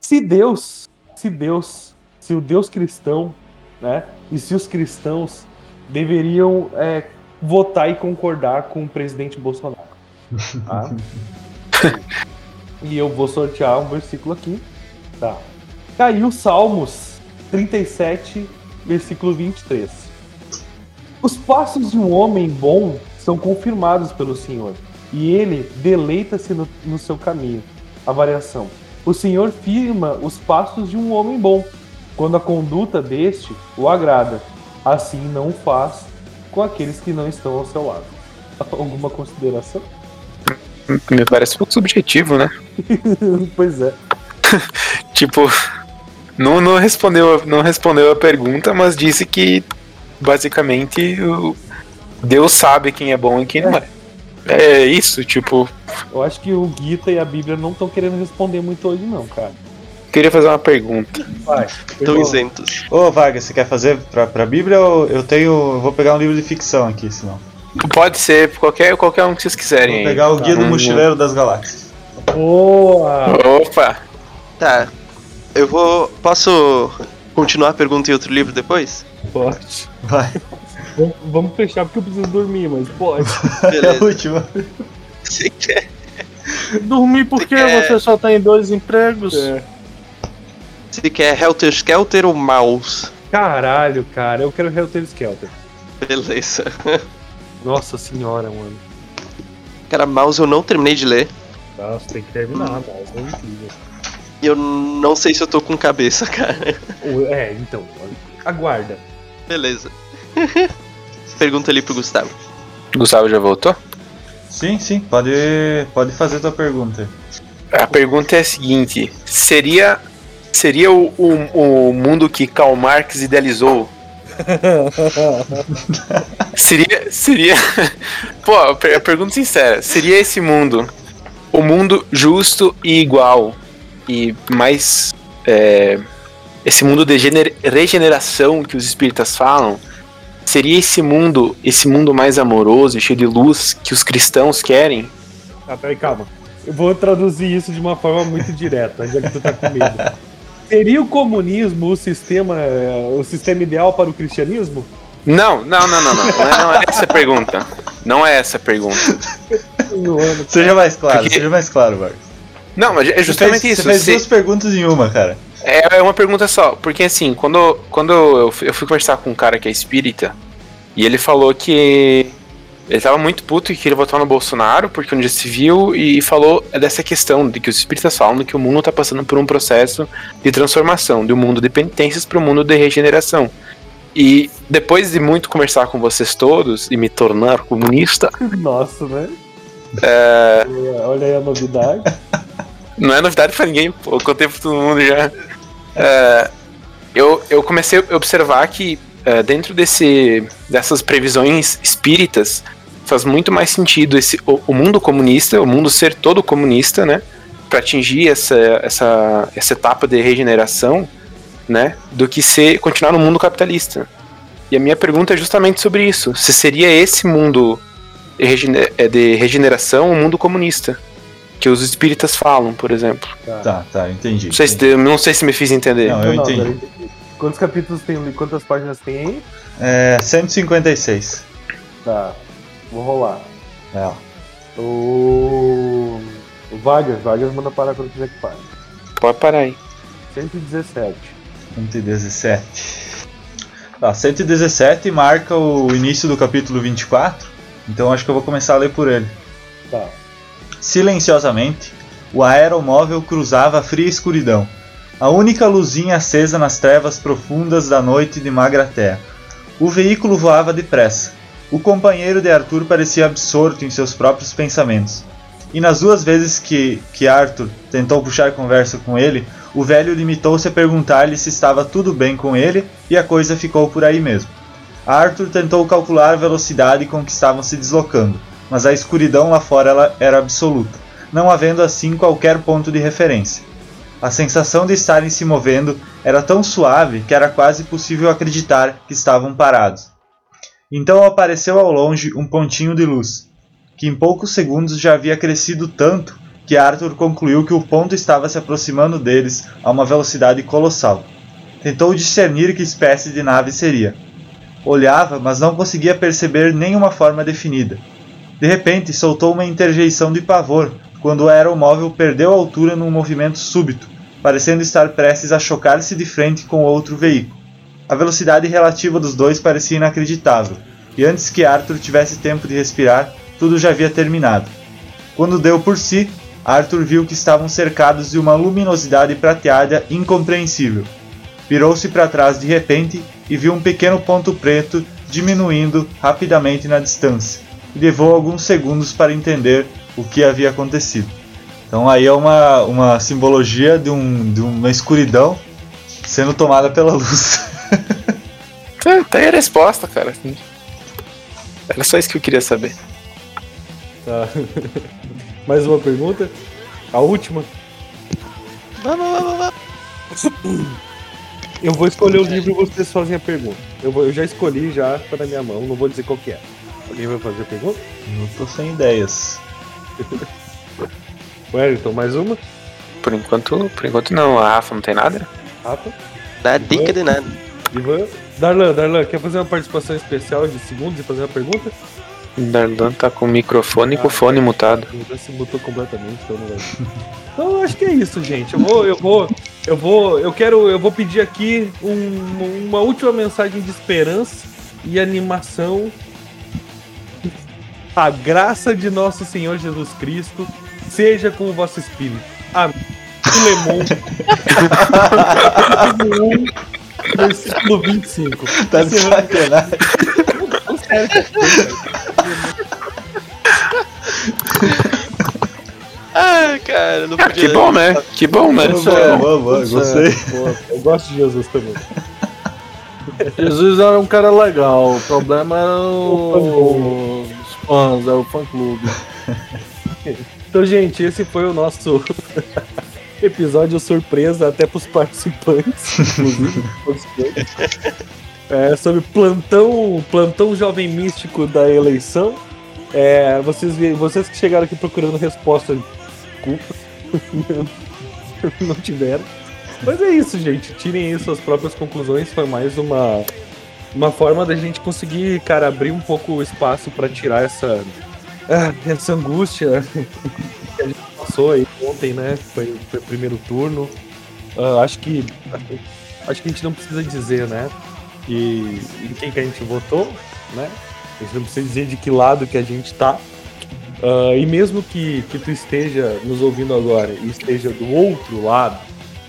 Se Deus, se Deus, se o Deus cristão, né? E se os cristãos deveriam é, votar e concordar com o presidente Bolsonaro. Tá? <laughs> e eu vou sortear um versículo aqui. Tá. Caiu Salmos 37, versículo 23. Os passos de um homem bom são confirmados pelo Senhor, e ele deleita-se no, no seu caminho. A variação. O Senhor firma os passos de um homem bom, quando a conduta deste o agrada. Assim não faz com aqueles que não estão ao seu lado. Alguma consideração? Me parece um pouco subjetivo, né? <laughs> pois é. <laughs> Tipo, não, não, respondeu, não respondeu a pergunta, mas disse que basicamente o Deus sabe quem é bom e quem não é. É isso, tipo, Eu acho que o Gita e a Bíblia não estão querendo responder muito hoje, não, cara. queria fazer uma pergunta. Vai. Estão isentos. Ô, Vargas, você quer fazer pra, pra Bíblia ou eu tenho. Eu vou pegar um livro de ficção aqui, senão. Pode ser qualquer, qualquer um que vocês quiserem. Vou aí. pegar o Guia do Hum. Mochileiro das Galáxias. Boa! Opa! Tá. Eu vou. Posso continuar a pergunta em outro livro depois? Pode. Vai. Vamos- Vamos fechar porque eu preciso dormir, mas pode. <laughs> É a Beleza. última. Você <laughs> quer? Dormir porque É. você só tem dois empregos? É. Você quer Helter Skelter ou Mouse? Caralho, cara, eu quero Helter Skelter. Beleza. <laughs> Nossa senhora, mano. Cara, Mouse eu não terminei de ler. Nossa, tem que terminar, mas é incrível. E eu não sei se eu tô com cabeça, cara. É, então, aguarda. Beleza. Pergunta ali pro Gustavo. Gustavo já voltou? Sim, sim, pode, pode fazer tua pergunta. A pergunta é a seguinte: seria seria o, o, o mundo que Karl Marx idealizou? <laughs> seria seria Pô, a per- a pergunta sincera, seria esse mundo o mundo justo e igual e mais é, esse mundo de gener- regeneração que os espíritas falam, seria esse mundo, esse mundo mais amoroso e cheio de luz que os cristãos querem? Ah, peraí, calma. Eu vou traduzir isso de uma forma muito direta, já que tu tá com medo. Seria o comunismo o sistema, o sistema ideal para o cristianismo? Não, não, não, não, não. Não é, não é essa a pergunta. Não é essa a pergunta. Seja mais claro, Porque- seja mais claro, Vargas. Não, mas é Você justamente fez, isso. Você fez Você- duas perguntas em uma, cara. É, é uma pergunta só, porque assim, quando, quando eu, fui- eu fui conversar com um cara que é espírita, e ele falou que ele tava muito puto e queria votar no Bolsonaro, porque um dia se viu e falou dessa questão de que os espíritas falam que o mundo tá passando por um processo de transformação, de um mundo de penitências para um mundo de regeneração. E depois de muito conversar com vocês todos e me tornar comunista, Nossa, né? É... Olha aí a novidade. Não é novidade pra ninguém, pô. Eu contei pra todo mundo já. É, eu, eu comecei a observar que é, dentro desse, dessas previsões espíritas faz muito mais sentido esse, o, o mundo comunista, o mundo ser todo comunista, né? Pra atingir essa, essa, essa etapa de regeneração, né? Do que ser continuar no mundo capitalista. E a minha pergunta é justamente sobre isso. Se seria esse mundo de é, de regeneração o mundo comunista? Que os espíritas falam, por exemplo. Tá, tá, entendi. Não sei se, não sei se me fiz entender. Não, eu Não, entendi. entendi. Quantos capítulos tem ali? Quantas páginas tem aí? É, 156. Tá. Vou rolar. É, ó. O. O Vargas, Vargas manda parar quando quiser que pare. Pode parar aí. 117. 117. Tá, 117 marca o início do capítulo 24. Então acho que eu vou começar a ler por ele. Tá. Silenciosamente, o aeromóvel cruzava a fria escuridão, a única luzinha acesa nas trevas profundas da noite de magra terra. O veículo voava depressa. O companheiro de Arthur parecia absorto em seus próprios pensamentos. E nas duas vezes que, que Arthur tentou puxar conversa com ele, o velho limitou-se a perguntar-lhe se estava tudo bem com ele e a coisa ficou por aí mesmo. Arthur tentou calcular a velocidade com que estavam se deslocando, mas a escuridão lá fora era absoluta, não havendo assim qualquer ponto de referência. A sensação de estarem se movendo era tão suave que era quase possível acreditar que estavam parados. Então apareceu ao longe um pontinho de luz, que em poucos segundos já havia crescido tanto que Arthur concluiu que o ponto estava se aproximando deles a uma velocidade colossal. Tentou discernir que espécie de nave seria. Olhava, mas não conseguia perceber nenhuma forma definida. De repente, soltou uma interjeição de pavor quando o aeromóvel perdeu altura num movimento súbito, parecendo estar prestes a chocar-se de frente com outro veículo. A velocidade relativa dos dois parecia inacreditável, e antes que Arthur tivesse tempo de respirar, tudo já havia terminado. Quando deu por si, Arthur viu que estavam cercados de uma luminosidade prateada incompreensível. Virou-se para trás de repente e viu um pequeno ponto preto diminuindo rapidamente na distância, levou alguns segundos para entender o que havia acontecido. Então aí é uma, uma simbologia de, um, de uma escuridão sendo tomada pela luz. Tá, tá aí a resposta, cara. Era só isso que eu queria saber. Tá. <laughs> Mais uma pergunta? A última? Vamos, vamos, vamos. Eu vou escolher o livro e vocês fazem a pergunta. Eu, vou, eu já escolhi, já tá na minha mão, não vou dizer qual que é. Alguém vai fazer a pergunta? Não tô sem ideias. <laughs> Wellington, mais uma? Por enquanto, por enquanto não. A Rafa não tem nada? Rafa? Dá dica de nada. Ivan? Darlan, Darlan, quer fazer uma participação especial de segundos e fazer uma pergunta? Darlan tá com o microfone e com o fone mutado. Já se mutou completamente, então não vai. <laughs> Então eu acho que é isso, gente. Eu vou, eu vou, eu vou, eu quero, eu vou pedir aqui um- uma última mensagem de esperança e animação. A graça de nosso Senhor Jesus Cristo seja com o vosso espírito. Amém. Filemon. 1, <laughs> versículo 25. Tá de sacanagem. Cara. Tô sério. Ah, cara, não Cara, podia. que bom, né? Que bom, né? Boa, Isso é- boa, boa, isso é- gostei. Eu gosto de Jesus também. Jesus era um cara legal, o problema era o- fãs, é o fã clube. <laughs> Então, gente, esse foi o nosso <laughs> episódio surpresa até pros participantes, inclusive. <laughs> participantes. É, sobre plantão, plantão jovem místico da eleição. É, vocês, vocês que chegaram aqui procurando resposta, desculpa, não tiveram. Mas é isso, gente. Tirem aí suas próprias conclusões. Foi mais uma, uma forma da gente conseguir, cara, abrir um pouco o espaço para tirar essa, ah, essa angústia <laughs> que a gente passou aí ontem, né? Foi, foi o primeiro turno. Uh, acho que acho que a gente não precisa dizer, né? Que em quem que a gente votou, né? A gente não precisa dizer de que lado que a gente tá. Uh, e mesmo que, que tu esteja nos ouvindo agora e esteja do outro lado,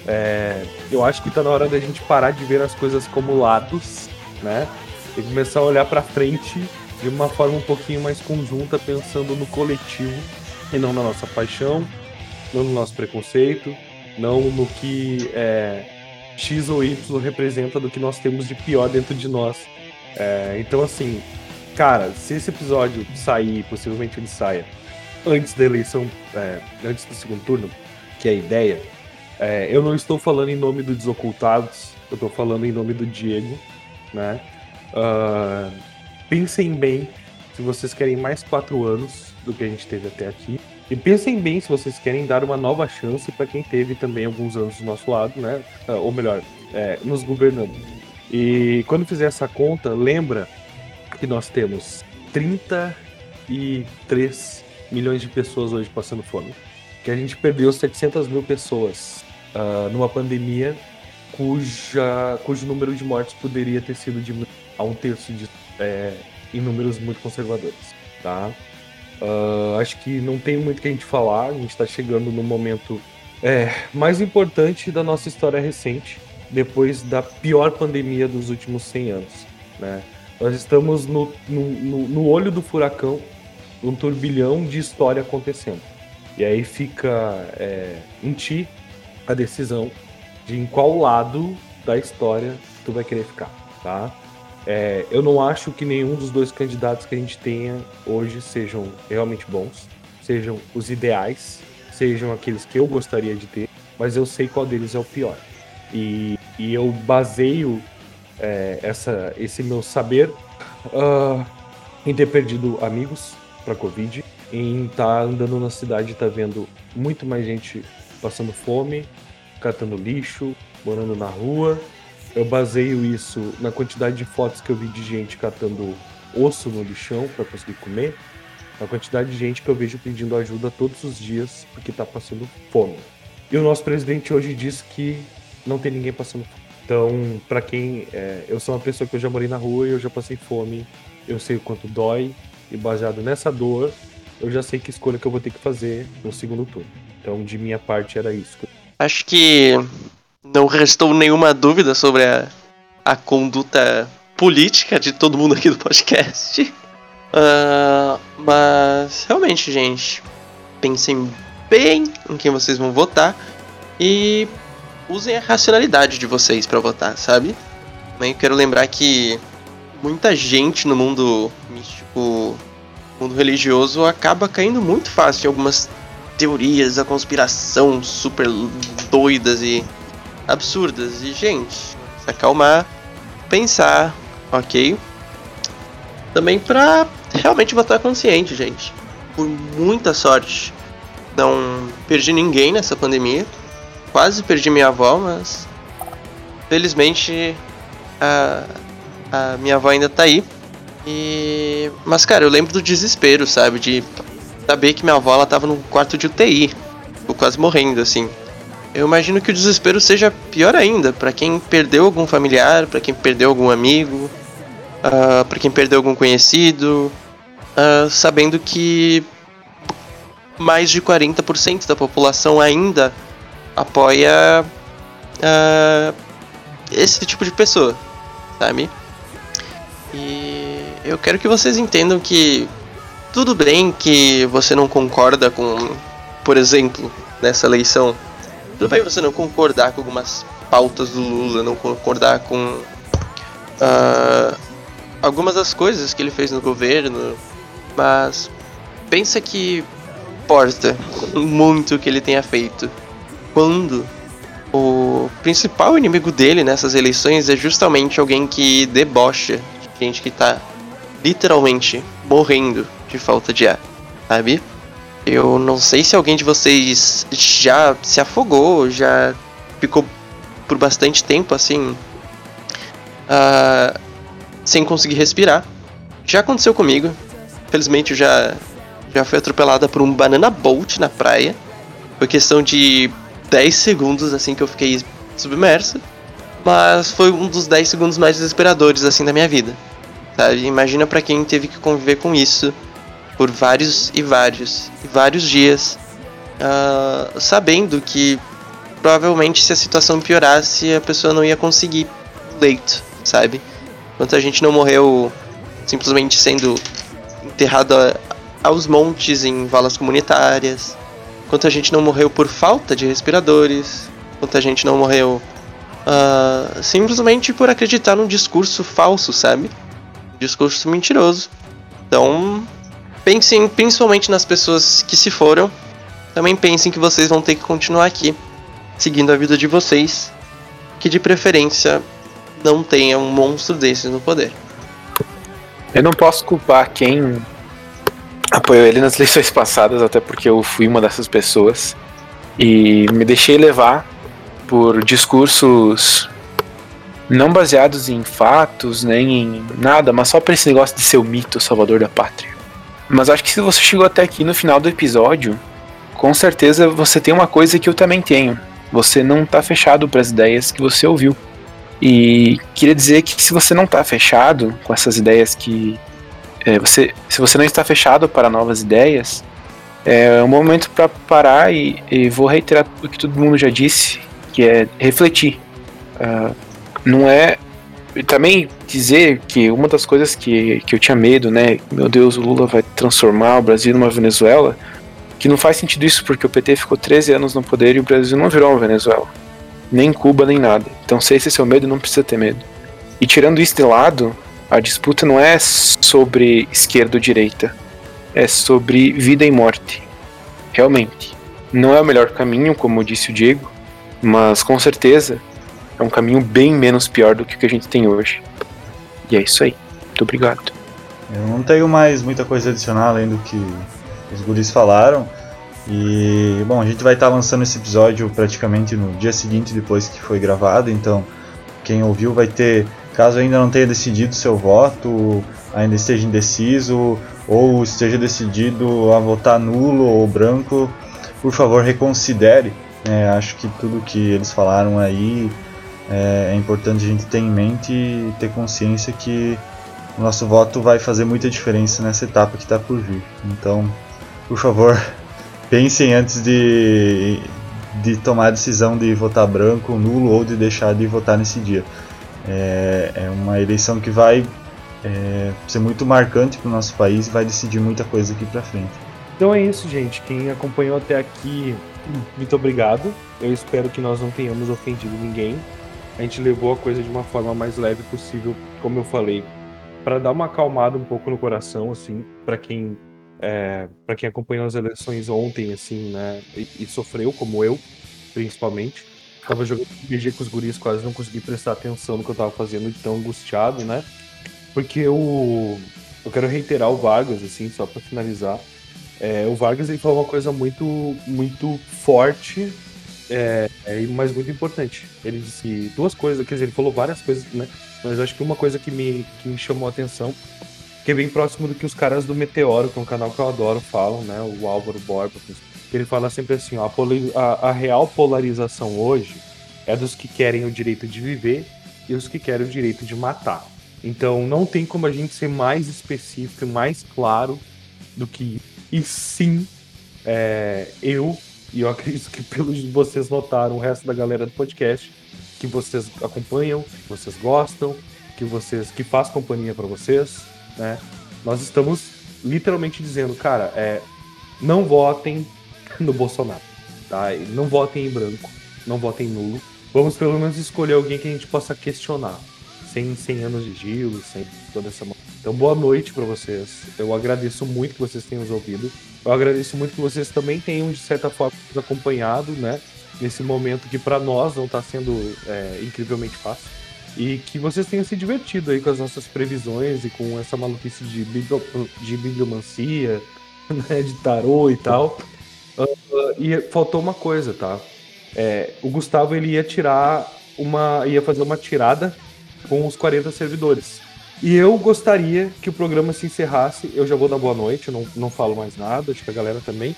é, eu acho que tá na hora da gente parar de ver as coisas como lados, né? E começar a olhar para frente de uma forma um pouquinho mais conjunta, pensando no coletivo e não na nossa paixão, não no nosso preconceito, não no que é, X ou Y representa do que nós temos de pior dentro de nós. É, então, assim, cara, se esse episódio sair, possivelmente ele saia antes da eleição, é, antes do segundo turno, que é a ideia, é, eu não estou falando em nome do Desocultados, eu estou falando em nome do Diego, né? Uh, pensem bem se vocês querem mais quatro anos do que a gente teve até aqui. E pensem bem se vocês querem dar uma nova chance para quem teve também alguns anos do nosso lado, né? Uh, ou melhor, é, nos governando. E quando fizer essa conta, lembra que nós temos 33 milhões de pessoas hoje passando fome. Que a gente perdeu 700 mil pessoas uh, numa pandemia cuja, cujo número de mortes poderia ter sido diminuído a um terço de, é, em números muito conservadores. Tá? Uh, acho que não tem muito que a gente falar, a gente está chegando no momento é, mais importante da nossa história recente, depois da pior pandemia dos últimos 100 anos. Né? Nós estamos no, no, no, olho do furacão, um turbilhão de história acontecendo. E aí fica é, em ti a decisão de em qual lado da história tu vai querer ficar, tá? É, eu não acho que nenhum dos dois candidatos que a gente tenha hoje sejam realmente bons, sejam os ideais, sejam aqueles que eu gostaria de ter, mas eu sei qual deles é o pior. E, e eu baseio é, essa, esse meu saber uh, em ter perdido amigos para Covid, em estar tá andando na cidade e tá vendo muito mais gente passando fome, catando lixo, morando na rua. Eu baseio isso na quantidade de fotos que eu vi de gente catando osso no lixão para conseguir comer, na quantidade de gente que eu vejo pedindo ajuda todos os dias porque está passando fome. E o nosso presidente hoje disse que não tem ninguém passando fome. Então, para quem. É, eu sou uma pessoa que eu já morei na rua e eu já passei fome, eu sei o quanto dói, e baseado nessa dor, eu já sei que escolha que eu vou ter que fazer no segundo turno. Então, de minha parte, era isso. Acho que não restou nenhuma dúvida sobre a, a conduta política de todo mundo aqui do podcast. Uh, <laughs> mas, realmente, gente, pensem bem em quem vocês vão votar e usem a racionalidade de vocês para votar, sabe? Também quero lembrar que muita gente no mundo místico, mundo religioso, acaba caindo muito fácil em algumas teorias da conspiração super doidas e absurdas. E, gente, se acalmar, pensar, ok? Também pra realmente votar consciente, gente. Por muita sorte, não perdi ninguém nessa pandemia. Quase perdi minha avó, mas felizmente a, a minha avó ainda tá aí. E mas cara, eu lembro do desespero, sabe, de saber que minha avó ela tava no quarto de UTI, quase morrendo assim. Eu imagino que o desespero seja pior ainda para quem perdeu algum familiar, para quem perdeu algum amigo, uh, ah, para quem perdeu algum conhecido, uh, sabendo que mais de 40% da população ainda apoia uh, esse tipo de pessoa, sabe? E eu quero que vocês entendam que tudo bem que você não concorda com, por exemplo, nessa eleição. Tudo bem você não concordar com algumas pautas do Lula, não concordar com uh, algumas das coisas que ele fez no governo, mas pensa que importa muito o que ele tenha feito. quando o principal inimigo dele nessas eleições é justamente alguém que debocha de gente que tá literalmente morrendo de falta de ar, sabe? Eu não sei se alguém de vocês já se afogou, já ficou por bastante tempo assim, uh, sem conseguir respirar. Já aconteceu comigo. Felizmente eu já, já fui atropelada por um banana bolt na praia. Foi questão de 10 segundos assim que eu fiquei submerso. Mas foi um dos 10 segundos mais desesperadores assim da minha vida. Sabe? Imagina para quem teve que conviver com isso por vários e vários e vários dias, uh, sabendo que provavelmente se a situação piorasse a pessoa não ia conseguir leito, sabe? Quanta gente não morreu simplesmente sendo enterrado aos montes em valas comunitárias. Quanta gente não morreu por falta de respiradores. Quanta gente não morreu uh, simplesmente por acreditar num discurso falso, sabe? discurso mentiroso. Então, pensem principalmente nas pessoas que se foram. Também pensem que vocês vão ter que continuar aqui, seguindo a vida de vocês. Que de preferência não tenha um monstro desses no poder. Eu não posso culpar quem apoiou ele nas <laughs> eleições passadas, até porque eu fui uma dessas pessoas. E me deixei levar por discursos não baseados em fatos, nem em nada, mas só por esse negócio de ser o mito salvador da pátria. Mas acho que se você chegou até aqui no final do episódio, com certeza você tem uma coisa que eu também tenho. Você não está fechado para as ideias que você ouviu. E queria dizer que se você não está fechado com essas ideias que é, você, se você não está fechado para novas ideias, é um momento para parar e, e, vou reiterar o que todo mundo já disse, que é refletir. Uh, não é também dizer que uma das coisas que, que eu tinha medo, né? Meu Deus, o Lula vai transformar o Brasil numa Venezuela. Que não faz sentido isso, porque o PT ficou 13 anos no poder e o Brasil não virou uma Venezuela. Nem Cuba, nem nada. Então, se esse é seu medo, não precisa ter medo. E tirando isso de lado, a disputa não é sobre esquerda ou direita. É sobre vida e morte. Realmente. Não é o melhor caminho, como disse o Diego, mas com certeza é um caminho bem menos pior do que o que a gente tem hoje. E é isso aí. Muito obrigado. Eu não tenho mais muita coisa a adicionar além do que os guris falaram. E, bom, a gente vai estar lançando esse episódio praticamente no dia seguinte depois que foi gravado, então quem ouviu vai ter, caso ainda não tenha decidido seu voto, ainda esteja indeciso ou esteja decidido a votar nulo ou branco, por favor reconsidere. É, acho que tudo que eles falaram aí é, é importante a gente ter em mente e ter consciência que o nosso voto vai fazer muita diferença nessa etapa que está por vir. Então, por favor, <laughs> pensem antes de, de tomar a decisão de votar branco, nulo ou de deixar de votar nesse dia. É, é uma eleição que vai é, ser muito marcante para o nosso país e vai decidir muita coisa aqui para frente. Então é isso, gente. Quem acompanhou até aqui, muito obrigado. Eu espero que nós não tenhamos ofendido ninguém a gente levou a coisa de uma forma mais leve possível, como eu falei, para dar uma acalmada um pouco no coração, assim, para quem é, para quem acompanhou as eleições ontem, assim, né, e, e sofreu, como eu, principalmente. Tava jogando RPG com os guris, quase não consegui prestar atenção no que eu tava fazendo, de tão angustiado, né? Porque eu, eu quero reiterar o Vargas, assim, só para finalizar. É, o Vargas ele falou uma coisa muito, muito forte é, é, mas muito importante. Ele disse duas coisas, quer dizer, ele falou várias coisas, né? Mas acho que uma coisa que me, que me chamou a atenção, que é bem próximo do que os caras do Meteoro, que é um canal que eu adoro, falam, né? O Álvaro Borba, que ele fala sempre assim, ó, a, a, a real polarização hoje é dos que querem o direito de viver e os que querem o direito de matar. Então não tem como a gente ser mais específico mais claro do que E sim, é, eu e eu acredito que pelos vocês notaram, o resto da galera do podcast, que vocês acompanham, que vocês gostam, que vocês que faz companhia para vocês, né? Nós estamos literalmente dizendo, cara, é, não votem no Bolsonaro, tá? Não votem em branco, não votem em nulo. Vamos pelo menos escolher alguém que a gente possa questionar, sem 100 anos de gelo, sem toda essa. Então, boa noite para vocês. Eu agradeço muito que vocês tenham nos ouvido. Eu agradeço muito que vocês também tenham, de certa forma, nos acompanhado, né? nesse momento que para nós não tá sendo é, incrivelmente fácil. E que vocês tenham se divertido aí com as nossas previsões e com essa maluquice de, bibli de bibliomancia, <laughs> né, de tarô e tal. Uh, e faltou uma coisa, tá? É, o Gustavo ele ia tirar uma. ia fazer uma tirada com os 40 servidores. E eu gostaria que o programa se encerrasse. Eu já vou dar boa noite, eu não, não falo mais nada, acho que a galera também.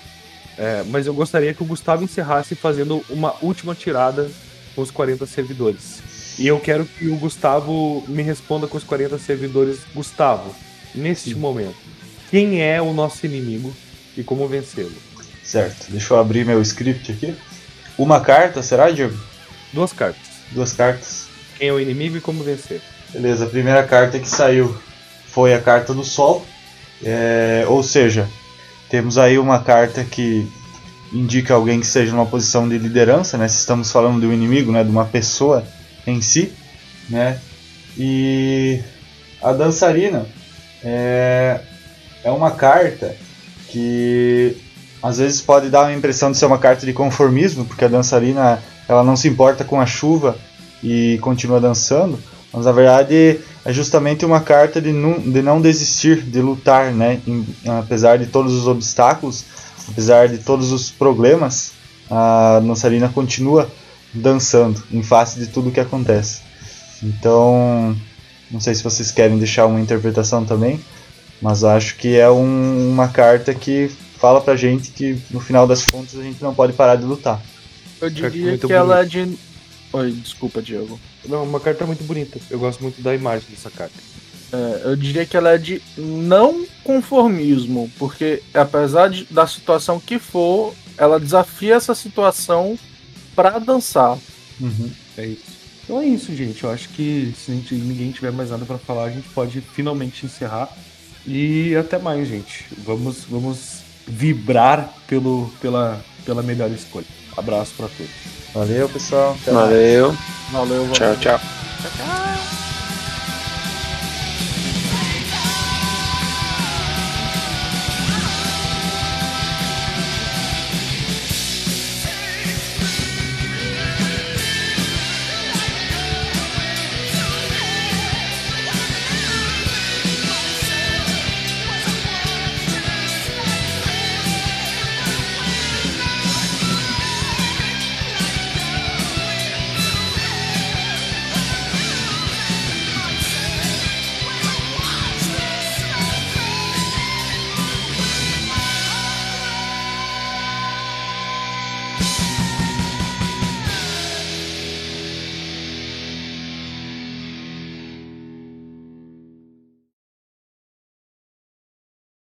É, mas eu gostaria que o Gustavo encerrasse fazendo uma última tirada com os 40 servidores. E eu quero que o Gustavo me responda com os 40 servidores. Gustavo, neste Sim. momento, quem é o nosso inimigo e como vencê-lo? Certo, deixa eu abrir meu script aqui. Uma carta, será, Diego? Duas cartas. Duas cartas. Quem é o inimigo e como vencer? Beleza, a primeira carta que saiu foi a carta do Sol. É, ou seja, temos aí uma carta que indica alguém que seja numa posição de liderança, né? Se estamos falando de um inimigo, né? De uma pessoa em si, né? E a dançarina é, é uma carta que às vezes pode dar a impressão de ser uma carta de conformismo, porque a dançarina ela não se importa com a chuva e continua dançando, mas na verdade é justamente uma carta de não, de não desistir, de lutar, né? Em, apesar de todos os obstáculos, apesar de todos os problemas, a dançarina continua dançando em face de tudo que acontece. Então, não sei se vocês querem deixar uma interpretação também, mas acho que é um, uma carta que fala pra gente que no final das contas a gente não pode parar de lutar. Eu diria que ela é de. Oi, desculpa, Diego. Não, uma carta muito bonita. Eu gosto muito da imagem dessa carta. É, eu diria que ela é de não conformismo, porque apesar de, da situação que for, ela desafia essa situação para dançar. Uhum, é isso. Então é isso, gente. Eu acho que se gente, ninguém tiver mais nada para falar, a gente pode finalmente encerrar. E até mais, gente. Vamos, vamos vibrar pelo, pela, pela melhor escolha. Abraço para todos. Valeu, pessoal. Até valeu. Mais. Valeu. Tchau, tchau. Tchau, tchau.